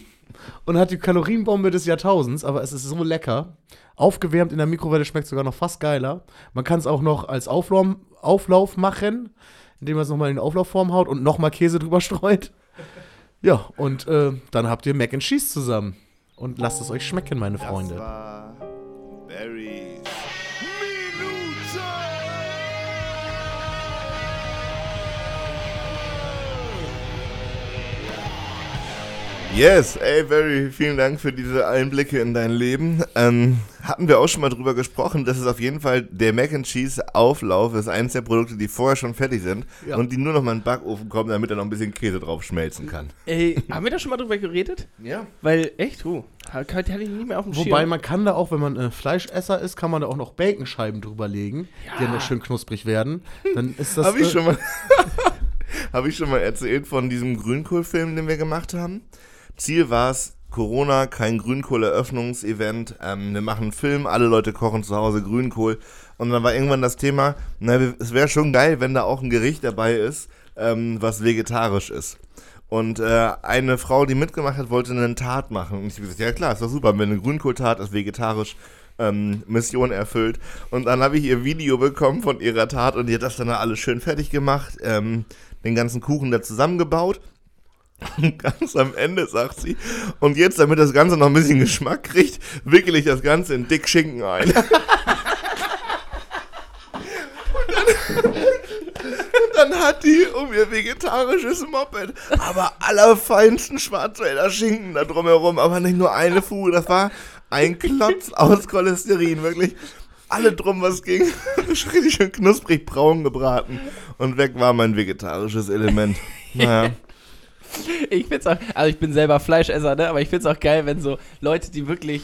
und hat die Kalorienbombe des Jahrtausends, aber es ist so lecker. Aufgewärmt in der Mikrowelle schmeckt sogar noch fast geiler. Man kann es auch noch als Auflauf, Auflauf machen, indem man es nochmal in die Auflaufform haut und nochmal Käse drüber streut. Ja, und äh, dann habt ihr Mac and Cheese zusammen. Und lasst es euch schmecken, meine Freunde.
Das war Barry's Yes, ey Barry, vielen Dank für diese Einblicke in dein Leben. Ähm, hatten wir auch schon mal drüber gesprochen, dass es auf jeden Fall der Mac and Cheese Auflauf ist eines der Produkte, die vorher schon fertig sind
Ja.
und die nur noch mal in den Backofen kommen, damit da noch ein bisschen Käse drauf schmelzen kann.
Ey, haben wir da schon mal drüber geredet?
Ja.
Weil, echt, oh, hatte hatte ich nicht mehr auf dem
Wobei
Schirm.
man kann da auch, wenn man äh, Fleischesser ist, kann man da auch noch Baconscheiben drüber legen, die dann noch schön knusprig werden. Dann ist das.
Habe ich
äh,
schon mal Habe ich schon mal erzählt von diesem Grünkohlfilm, den wir gemacht haben. Ziel war es, Corona, kein Grünkohl-Eröffnungsevent. Ähm, wir machen einen Film, alle Leute kochen zu Hause Grünkohl. Und dann war irgendwann das Thema, na, es wäre schon geil, wenn da auch ein Gericht dabei ist, ähm, was vegetarisch ist. Und äh, eine Frau, die mitgemacht hat, wollte einen Tart machen. Und ich habe gesagt, ja klar, ist doch super, wenn eine Grünkohltart ist vegetarisch, ähm, Mission erfüllt. Und dann habe ich ihr Video bekommen von ihrer Tat und die hat das dann alles schön fertig gemacht, ähm, den ganzen Kuchen da zusammengebaut. Und ganz am Ende sagt sie, und jetzt, damit das Ganze noch ein bisschen Geschmack kriegt, wickel ich das Ganze in dick Schinken ein. Und dann hat die um ihr vegetarisches Moped aber allerfeinsten Schwarzwälder Schinken da drumherum, aber nicht nur eine Fuge, das war ein Klotz aus Cholesterin, wirklich. Alle drum, was ging. Richtig schön knusprig braun gebraten. Und weg war mein vegetarisches Element. Naja.
Ich find's auch, also ich bin selber Fleischesser, ne? aber ich find's auch geil, wenn so Leute, die wirklich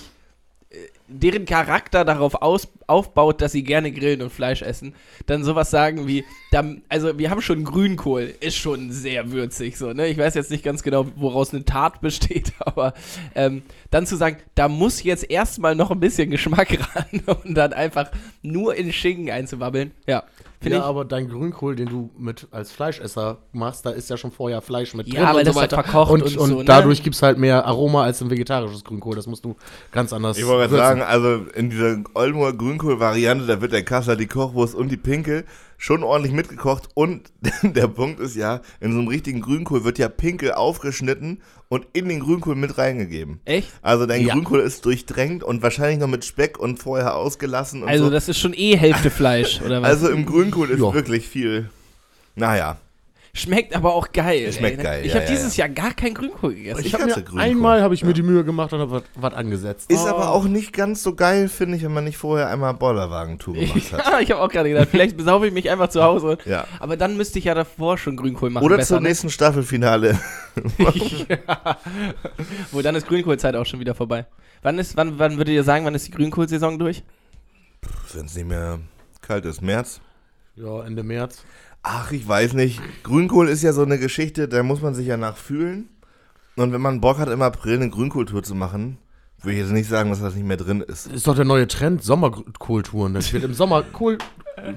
äh, deren Charakter darauf aus, aufbaut, dass sie gerne grillen und Fleisch essen, dann sowas sagen wie, da, also wir haben schon Grünkohl, ist schon sehr würzig, so, ne? Ich weiß jetzt nicht ganz genau, woraus eine Tat besteht, aber ähm, dann zu sagen, da muss jetzt erstmal noch ein bisschen Geschmack ran und dann einfach nur in Schinken einzuwabbeln, ja. Finde
ja,
ich,
aber dein Grünkohl, den du mit als Fleischesser machst, da ist ja schon vorher Fleisch mit
Ja, weil
und
das halt verkocht
und,
und
und
so, ne?
dadurch gibt es halt mehr Aroma als ein vegetarisches Grünkohl. Das musst du ganz anders
Ich wollte sagen, also in dieser Oldenburger Grünkohl-Variante, da wird der Kasser, die Kochwurst und die Pinkel schon ordentlich mitgekocht. Und der Punkt ist ja, in so einem richtigen Grünkohl wird ja Pinkel aufgeschnitten und in den Grünkohl mit reingegeben.
echt?
Also dein
Ja.
Grünkohl ist durchdrängt und wahrscheinlich noch mit Speck und vorher ausgelassen und
Also
so.
das ist schon eh Hälfte Fleisch, oder was?
also im Grünkohl ist
Ja.
wirklich viel. Naja,
Schmeckt aber auch geil.
Schmeckt
ey,
geil,
Ich
ja,
habe
ja,
dieses Jahr gar kein Grünkohl gegessen.
Ich
Ich habe
hasse
mir
Grünkohl.
einmal habe ich mir die Mühe gemacht und habe was angesetzt.
ist aber auch nicht ganz so geil, finde ich, wenn man nicht vorher einmal Bollerwagen-Tour gemacht hat.
ja, ich habe auch gerade gedacht, vielleicht besaufe ich mich einfach zu Hause.
Ja.
Aber dann müsste ich ja davor schon Grünkohl machen.
Oder zum
ne?
nächsten Staffelfinale.
ja. Wo dann ist Grünkohlzeit auch schon wieder vorbei. Wann ist, wann, wann würdet ihr sagen, wann ist die Grünkohlsaison durch?
Wenn es nicht mehr kalt ist. März?
Ja, Ende März.
Ach, ich weiß nicht. Grünkohl ist ja so eine Geschichte, da muss man sich ja nachfühlen. Und wenn man Bock hat, im April eine Grünkohltour zu machen, würde ich jetzt nicht sagen, dass das nicht mehr drin ist.
Ist doch der neue Trend, Sommerkohltouren. Das wird im Sommer Kohl,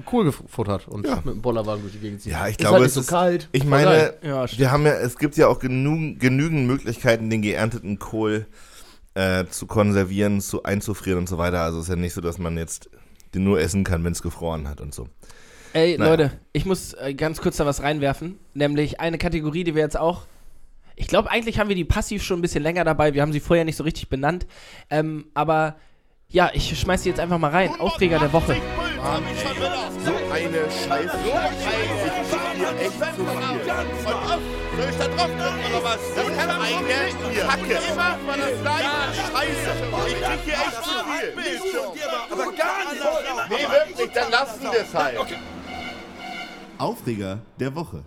Kohl gefuttert und
Ja.
mit dem Bollerwagen durch die Gegend ziehen.
Ja, ich
ist
glaube,
halt
es
so
ist-
kalt.
Ich meine.
Ja,
wir haben ja, es gibt ja auch genug, genügend Möglichkeiten, den geernteten Kohl äh, zu konservieren, zu einzufrieren und so weiter. Also es ist ja nicht so, dass man jetzt den nur essen kann, wenn es gefroren hat und so.
Ey,
Naja.
Leute, ich muss äh, ganz kurz da was reinwerfen. Nämlich eine Kategorie, die wir jetzt auch. Ich glaube, eigentlich haben wir die passiv schon ein bisschen länger dabei. Wir haben sie vorher nicht so richtig benannt. Ähm, aber ja, ich schmeiß sie jetzt einfach mal rein. Aufreger der Woche.
So eine Scheiße. Ich echt zu
Soll ich da drauf oder was? Das kann eine Kacke. Immer war das gleiche. Scheiße. Ich krieg hier echt zu viel. Aber gar nicht. Nee, wirklich, dann lassen wir es halt.
Aufreger der Woche.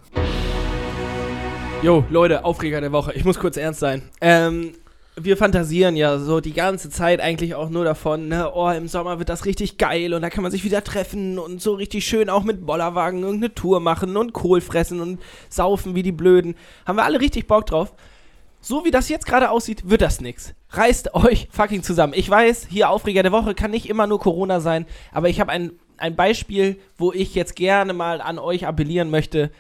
Jo, Leute, Aufreger der Woche. Ich muss kurz ernst sein. Ähm, wir fantasieren ja so die ganze Zeit eigentlich auch nur davon, ne, oh, im Sommer wird das richtig geil und da kann man sich wieder treffen und so richtig schön auch mit Bollerwagen irgendeine Tour machen und Kohl fressen und saufen wie die Blöden. Haben wir alle richtig Bock drauf. So wie das jetzt gerade aussieht, wird das nix. Reißt euch fucking zusammen. Ich weiß, hier Aufreger der Woche kann nicht immer nur Corona sein, aber ich habe ein, ein Beispiel, wo ich jetzt gerne mal an euch appellieren möchte,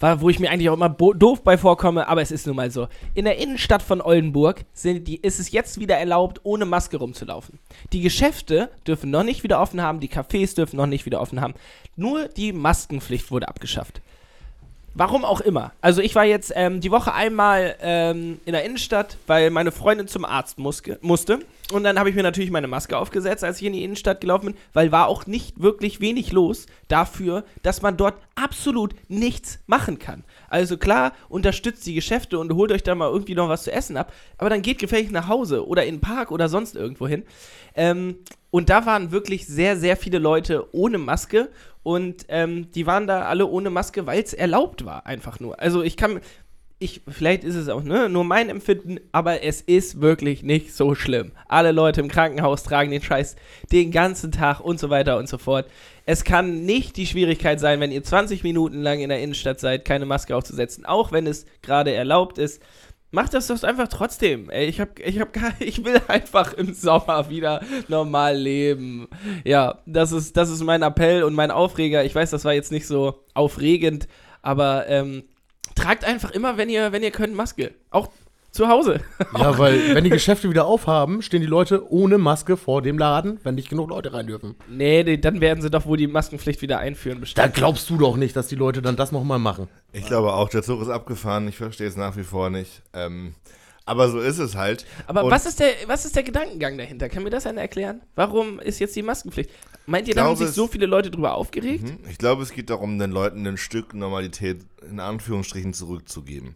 wo ich mir eigentlich auch immer doof bei vorkomme, aber es ist nun mal so. In der Innenstadt von Oldenburg die, ist es jetzt wieder erlaubt, ohne Maske rumzulaufen. Die Geschäfte dürfen noch nicht wieder offen haben, die Cafés dürfen noch nicht wieder offen haben. Nur die Maskenpflicht wurde abgeschafft. Warum auch immer. Also ich war jetzt ähm, die Woche einmal ähm, in der Innenstadt, weil meine Freundin zum Arzt muske, musste. Und dann habe ich mir natürlich meine Maske aufgesetzt, als ich in die Innenstadt gelaufen bin, weil war auch nicht wirklich wenig los dafür, dass man dort absolut nichts machen kann. Also klar, unterstützt die Geschäfte und holt euch da mal irgendwie noch was zu essen ab, aber dann geht gefälligst nach Hause oder in den Park oder sonst irgendwo hin. Ähm, und da waren wirklich sehr, sehr viele Leute ohne Maske und ähm, die waren da alle ohne Maske, weil es erlaubt war, einfach nur. Also ich kann, ich, vielleicht ist es auch ne, nur mein Empfinden, aber es ist wirklich nicht so schlimm. Alle Leute im Krankenhaus tragen den Scheiß den ganzen Tag und so weiter und so fort. Es kann nicht die Schwierigkeit sein, wenn ihr 20 Minuten lang in der Innenstadt seid, keine Maske aufzusetzen, auch wenn es gerade erlaubt ist. Macht das doch einfach trotzdem. Ey, ich hab, ich hab gar, ich will einfach im Sommer wieder normal leben. Ja, das ist, das ist mein Appell und mein Aufreger. Ich weiß, das war jetzt nicht so aufregend, aber ähm, tragt einfach immer, wenn ihr, wenn ihr könnt, Maske. Auch zu Hause.
Ja, weil wenn die Geschäfte wieder aufhaben, stehen die Leute ohne Maske vor dem Laden, wenn nicht genug Leute rein dürfen.
Nee, die, dann werden sie doch wohl die Maskenpflicht wieder einführen,
Da glaubst du doch nicht, dass die Leute dann das nochmal machen.
Ich glaube auch, der Zug ist abgefahren. Ich verstehe es nach wie vor nicht. Ähm, aber so ist es halt.
Aber
Und
was ist, der, was ist der Gedankengang dahinter? Kann mir das einer erklären? Warum ist jetzt die Maskenpflicht? Meint ihr, da haben sich so viele Leute drüber aufgeregt?
Mhm. Ich glaube, es geht darum, den Leuten ein Stück Normalität in Anführungsstrichen zurückzugeben.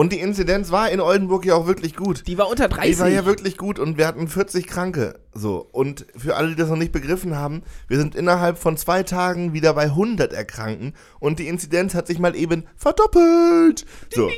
Und die Inzidenz war in Oldenburg ja auch wirklich gut.
Die war unter 30.
Die war ja wirklich gut und wir hatten 40 Kranke. So. Und für alle, die das noch nicht begriffen haben, wir sind innerhalb von zwei Tagen wieder bei 100 Erkrankten und die Inzidenz hat sich mal eben verdoppelt. So.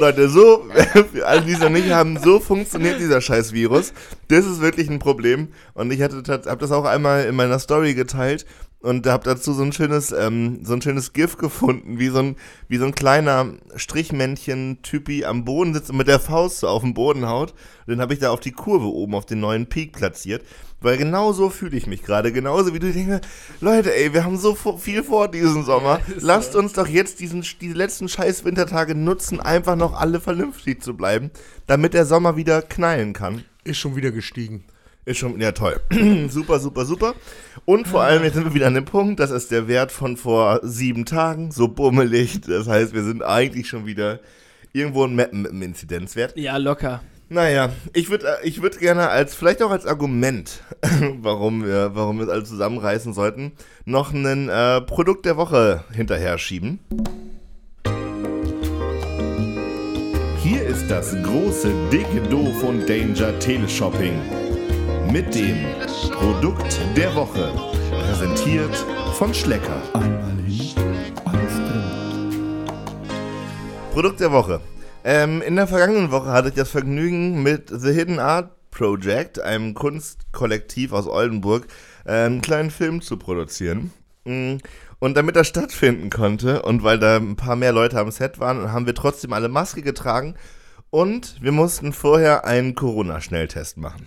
Leute, so, für alle, die es noch nicht haben, so funktioniert dieser scheiß Virus. Das ist wirklich ein Problem. Und ich habe das auch einmal in meiner Story geteilt und habe dazu so ein schönes, ähm, so ein schönes GIF gefunden, wie so ein, wie so ein kleiner Strichmännchen-Typi am Boden sitzt und mit der Faust so auf den Boden haut. Und den habe ich da auf die Kurve oben auf den neuen Peak platziert. Weil genau so fühle ich mich gerade. Genauso wie du denkst, Leute, ey, wir haben so viel vor diesen Sommer. Lasst uns doch jetzt diesen, diese letzten scheiß Wintertage nutzen, einfach noch alle vernünftig zu bleiben, damit der Sommer wieder knallen kann.
Ist schon wieder gestiegen.
Ist schon, ja toll. super, super, super. Und vor allem, jetzt sind wir wieder an dem Punkt, das ist der Wert von vor sieben Tagen, so bummelig. Das heißt, wir sind eigentlich schon wieder irgendwo im Mappen mit dem Inzidenzwert.
Ja, locker.
Naja, ich würde ich würd gerne als, vielleicht auch als Argument, warum wir, warum wir es alle zusammenreißen sollten, noch ein äh, Produkt der Woche hinterher schieben.
Hier ist das große, dicke Doof und Danger Teleshopping. Mit dem Produkt der Woche. Präsentiert von Schlecker.
Einmal hin, alles drin.
Produkt der Woche. Ähm, in der vergangenen Woche hatte ich das Vergnügen mit The Hidden Art Project, einem Kunstkollektiv aus Oldenburg, äh, einen kleinen Film zu produzieren. Mm, Und damit das stattfinden konnte und weil da ein paar mehr Leute am Set waren, haben wir trotzdem alle Maske getragen und wir mussten vorher einen Corona-Schnelltest machen.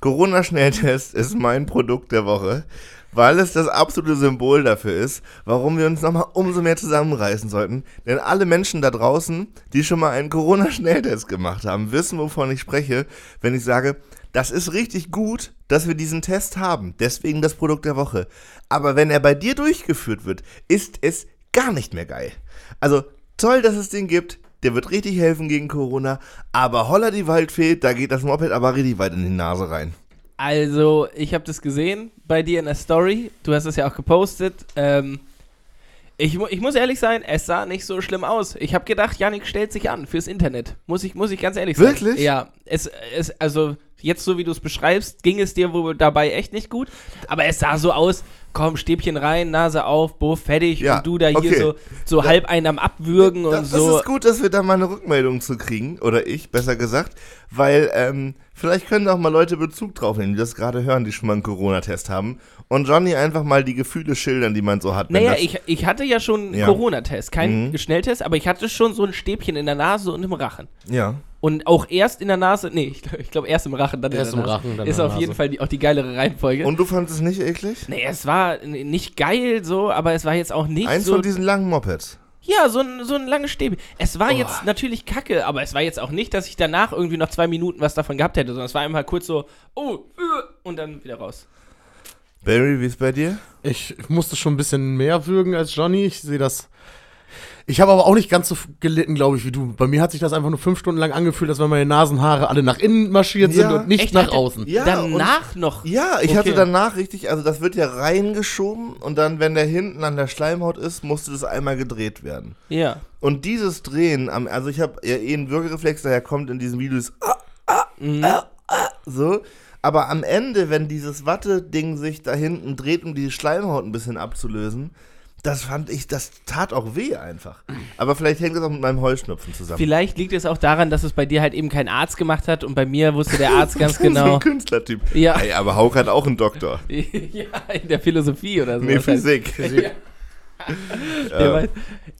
Corona-Schnelltest ist mein Produkt der Woche, weil es das absolute Symbol dafür ist, warum wir uns nochmal umso mehr zusammenreißen sollten. Denn alle Menschen da draußen, die schon mal einen Corona-Schnelltest gemacht haben, wissen, wovon ich spreche, wenn ich sage, das ist richtig gut, dass wir diesen Test haben. Deswegen das Produkt der Woche. Aber wenn er bei dir durchgeführt wird, ist es gar nicht mehr geil. Also toll, dass es den gibt. Der wird richtig helfen gegen Corona. Aber holla die Waldfee, da geht das Moped aber richtig weit in die Nase rein.
Also, ich habe das gesehen bei dir in der Story. Du hast es ja auch gepostet. Ähm, ich, ich muss ehrlich sein, es sah nicht so schlimm aus. Ich habe gedacht, Yannick stellt sich an fürs Internet. Muss ich, muss ich ganz ehrlich sagen.
Wirklich?
Ja, es, es, also Jetzt, so wie du es beschreibst, ging es dir wohl dabei echt nicht gut. Aber es sah so aus, komm, Stäbchen rein, Nase auf, Buff, fertig.
Ja,
und du da hier
okay.
so, so halb einen am Abwürgen und
Das, das
so.
ist gut, dass wir da mal eine Rückmeldung zu kriegen, oder ich, besser gesagt, weil ähm, vielleicht können auch mal Leute Bezug drauf nehmen, die das gerade hören, die schon mal einen Corona-Test haben und Johnny einfach mal die Gefühle schildern, die man so hat.
Naja,
das-
ich, ich hatte ja schon einen
Ja.
Corona-Test, keinen
Mhm.
Schnelltest, aber ich hatte schon so ein Stäbchen in der Nase und im Rachen.
Ja.
Und auch erst in der Nase, nee, ich, glaub- ich glaube erst im Rachen, dann
Erst
in
im
der Nase.
Rachen, dann
Ist auf jeden. Fall die, auch die geilere Reihenfolge.
Und du fandest es nicht eklig?
nee, es war nicht geil so, aber es war jetzt auch nicht
Eins
so.
von diesen langen Mopeds.
Ja, so ein, so ein langes Stäbchen. Es war jetzt natürlich kacke, aber es war jetzt auch nicht, dass ich danach irgendwie noch zwei Minuten was davon gehabt hätte, sondern es war einfach kurz so, oh, äh, und dann wieder raus.
Barry, wie ist bei dir?
Ich musste schon ein bisschen mehr würgen als Johnny. Ich sehe das. Ich habe aber auch nicht ganz so gelitten, glaube ich, wie du. Bei mir hat sich das einfach nur fünf Stunden lang angefühlt, als wenn meine Nasenhaare alle nach innen marschiert sind
Ja.
und nicht
Echt?
nach
Hatte-
außen.
Ja,
danach noch.
Ja, ich
Okay.
hatte danach richtig, also das wird ja reingeschoben und dann, wenn der hinten an der Schleimhaut ist, musste das einmal gedreht werden.
Ja.
Und dieses Drehen, am, also ich habe ja eh einen Würgereflex, daher kommt in diesem Video das ah, ah,
Mhm.
ah, ah, so. Aber am Ende, wenn dieses Watte-Ding sich da hinten dreht, um die Schleimhaut ein bisschen abzulösen, das fand ich, das tat auch weh einfach. Aber vielleicht hängt das auch mit meinem Heuschnupfen zusammen.
Vielleicht liegt es auch daran, dass es bei dir halt eben kein Arzt gemacht hat und bei mir wusste der Arzt ganz
so ein
genau.
Künstlertyp.
Ja.
Ey, aber Hauke hat auch einen Doktor.
ja, in der Philosophie oder so.
Nee. Physik.
Ja. Der weiß,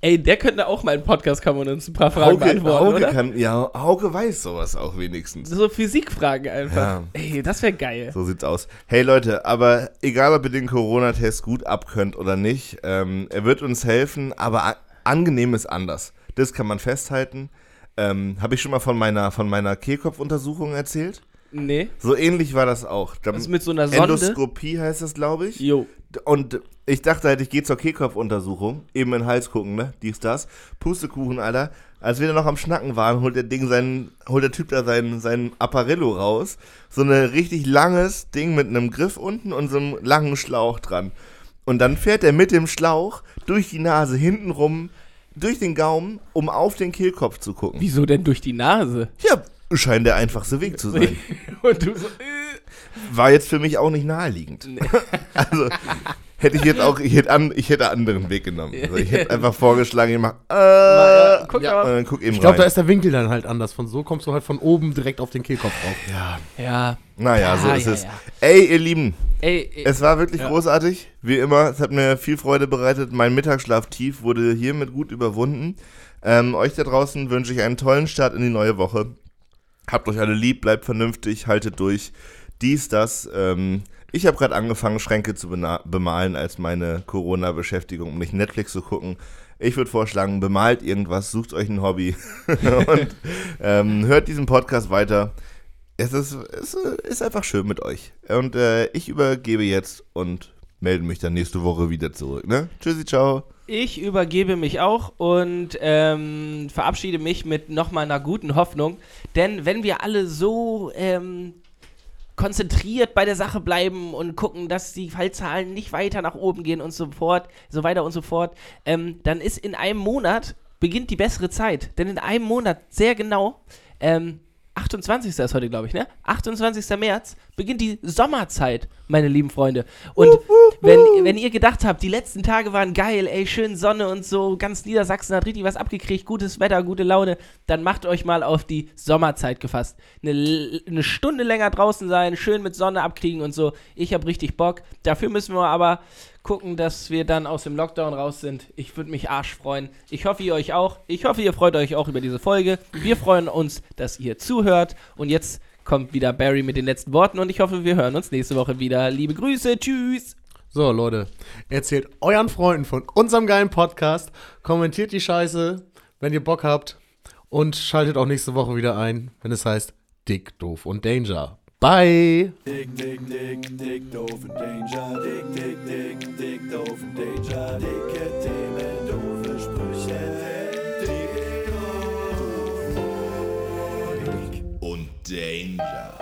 ey, der könnte auch mal in den Podcast kommen und uns ein paar Fragen
Hauke,
beantworten,
Hauke
oder?
kann, ja, Hauke weiß sowas auch wenigstens.
So Physikfragen einfach.
Ja.
Ey, das wäre geil.
So sieht's aus. Hey Leute, aber egal ob ihr den Corona-Test gut abkönnt oder nicht, ähm, er wird uns helfen, aber angenehm ist anders. Das kann man festhalten. Ähm, Habe ich schon mal von meiner, von meiner Kehlkopfuntersuchung erzählt?
Nee.
So ähnlich war das auch. Da-
Das mit so einer Sonde?
Endoskopie heißt das, glaube ich.
Jo.
Und ich dachte halt, ich gehe zur Kehlkopfuntersuchung, eben in den Hals gucken, ne? Dies, das. Pustekuchen, Alter. Als wir da noch am Schnacken waren, holt der Ding seinen, holt der Typ da seinen, seinen Apparillo raus. So ein richtig langes Ding mit einem Griff unten und so einem langen Schlauch dran. Und dann fährt er mit dem Schlauch durch die Nase hintenrum, durch den Gaumen, um auf den Kehlkopf zu gucken.
Wieso denn durch die Nase?
Ja, scheint der einfachste Weg zu sein.
und du so, äh.
War jetzt für mich auch nicht naheliegend. also hätte ich jetzt auch, ich hätte, an, ich hätte einen anderen Weg genommen. Also ich hätte einfach vorgeschlagen, ich mach, äh,
ja, guck
ja.
und
mal.
dann guck eben
Ich glaube, da ist der Winkel dann halt anders. Von so kommst du halt von oben direkt auf den Kehlkopf drauf.
ja,
Ja.
naja, so
Ja,
ist
ja,
es.
ja.
Ey, ihr Lieben,
Ey, ey
es war wirklich
Ja.
großartig. Wie immer, es hat mir viel Freude bereitet. Mein Mittagsschlaftief wurde hiermit gut überwunden. Ähm, euch da draußen wünsche ich einen tollen Start in die neue Woche. Habt euch alle lieb, bleibt vernünftig, haltet durch. Dies, das. Ähm, ich habe gerade angefangen, Schränke zu bemalen als meine Corona-Beschäftigung, um nicht Netflix zu gucken. Ich würde vorschlagen, bemalt irgendwas, sucht euch ein Hobby und ähm, hört diesen Podcast weiter. Es ist, es ist einfach schön mit euch. Und äh, ich übergebe jetzt und melde mich dann nächste Woche wieder zurück. Ne? Tschüssi, ciao.
Ich übergebe mich auch und ähm, verabschiede mich mit nochmal einer guten Hoffnung. Denn wenn wir alle so ähm, konzentriert bei der Sache bleiben und gucken, dass die Fallzahlen nicht weiter nach oben gehen und so fort, so weiter und so fort, ähm, dann ist in einem Monat beginnt die bessere Zeit. Denn in einem Monat, sehr genau, ähm, 28. ist heute, glaube ich, ne? 28. März beginnt die Sommerzeit, meine lieben Freunde. Und wenn, wenn ihr gedacht habt, die letzten Tage waren geil, ey, schön Sonne und so, ganz Niedersachsen hat richtig was abgekriegt, gutes Wetter, gute Laune, dann macht euch mal auf die Sommerzeit gefasst. Eine, eine Stunde länger draußen sein, schön mit Sonne abkriegen und so. Ich habe richtig Bock. Dafür müssen wir aber gucken, dass wir dann aus dem Lockdown raus sind. Ich würde mich arsch freuen. Ich hoffe, ihr euch auch. Ich hoffe, ihr freut euch auch über diese Folge. Wir freuen uns, dass ihr zuhört. Und jetzt kommt wieder Barry mit den letzten Worten und ich hoffe, wir hören uns nächste Woche wieder. Liebe Grüße, tschüss.
So, Leute, erzählt euren Freunden von unserem geilen Podcast, kommentiert die Scheiße, wenn ihr Bock habt und schaltet auch nächste Woche wieder ein, wenn es heißt Dick, Doof und Danger. Bye!
Dick, dick, dick, dick, doof Danger. Dick, dick, dick, dick, doof Danger. Dicke Themen, doofe Sprüche. Dick, doof und
Und Danger.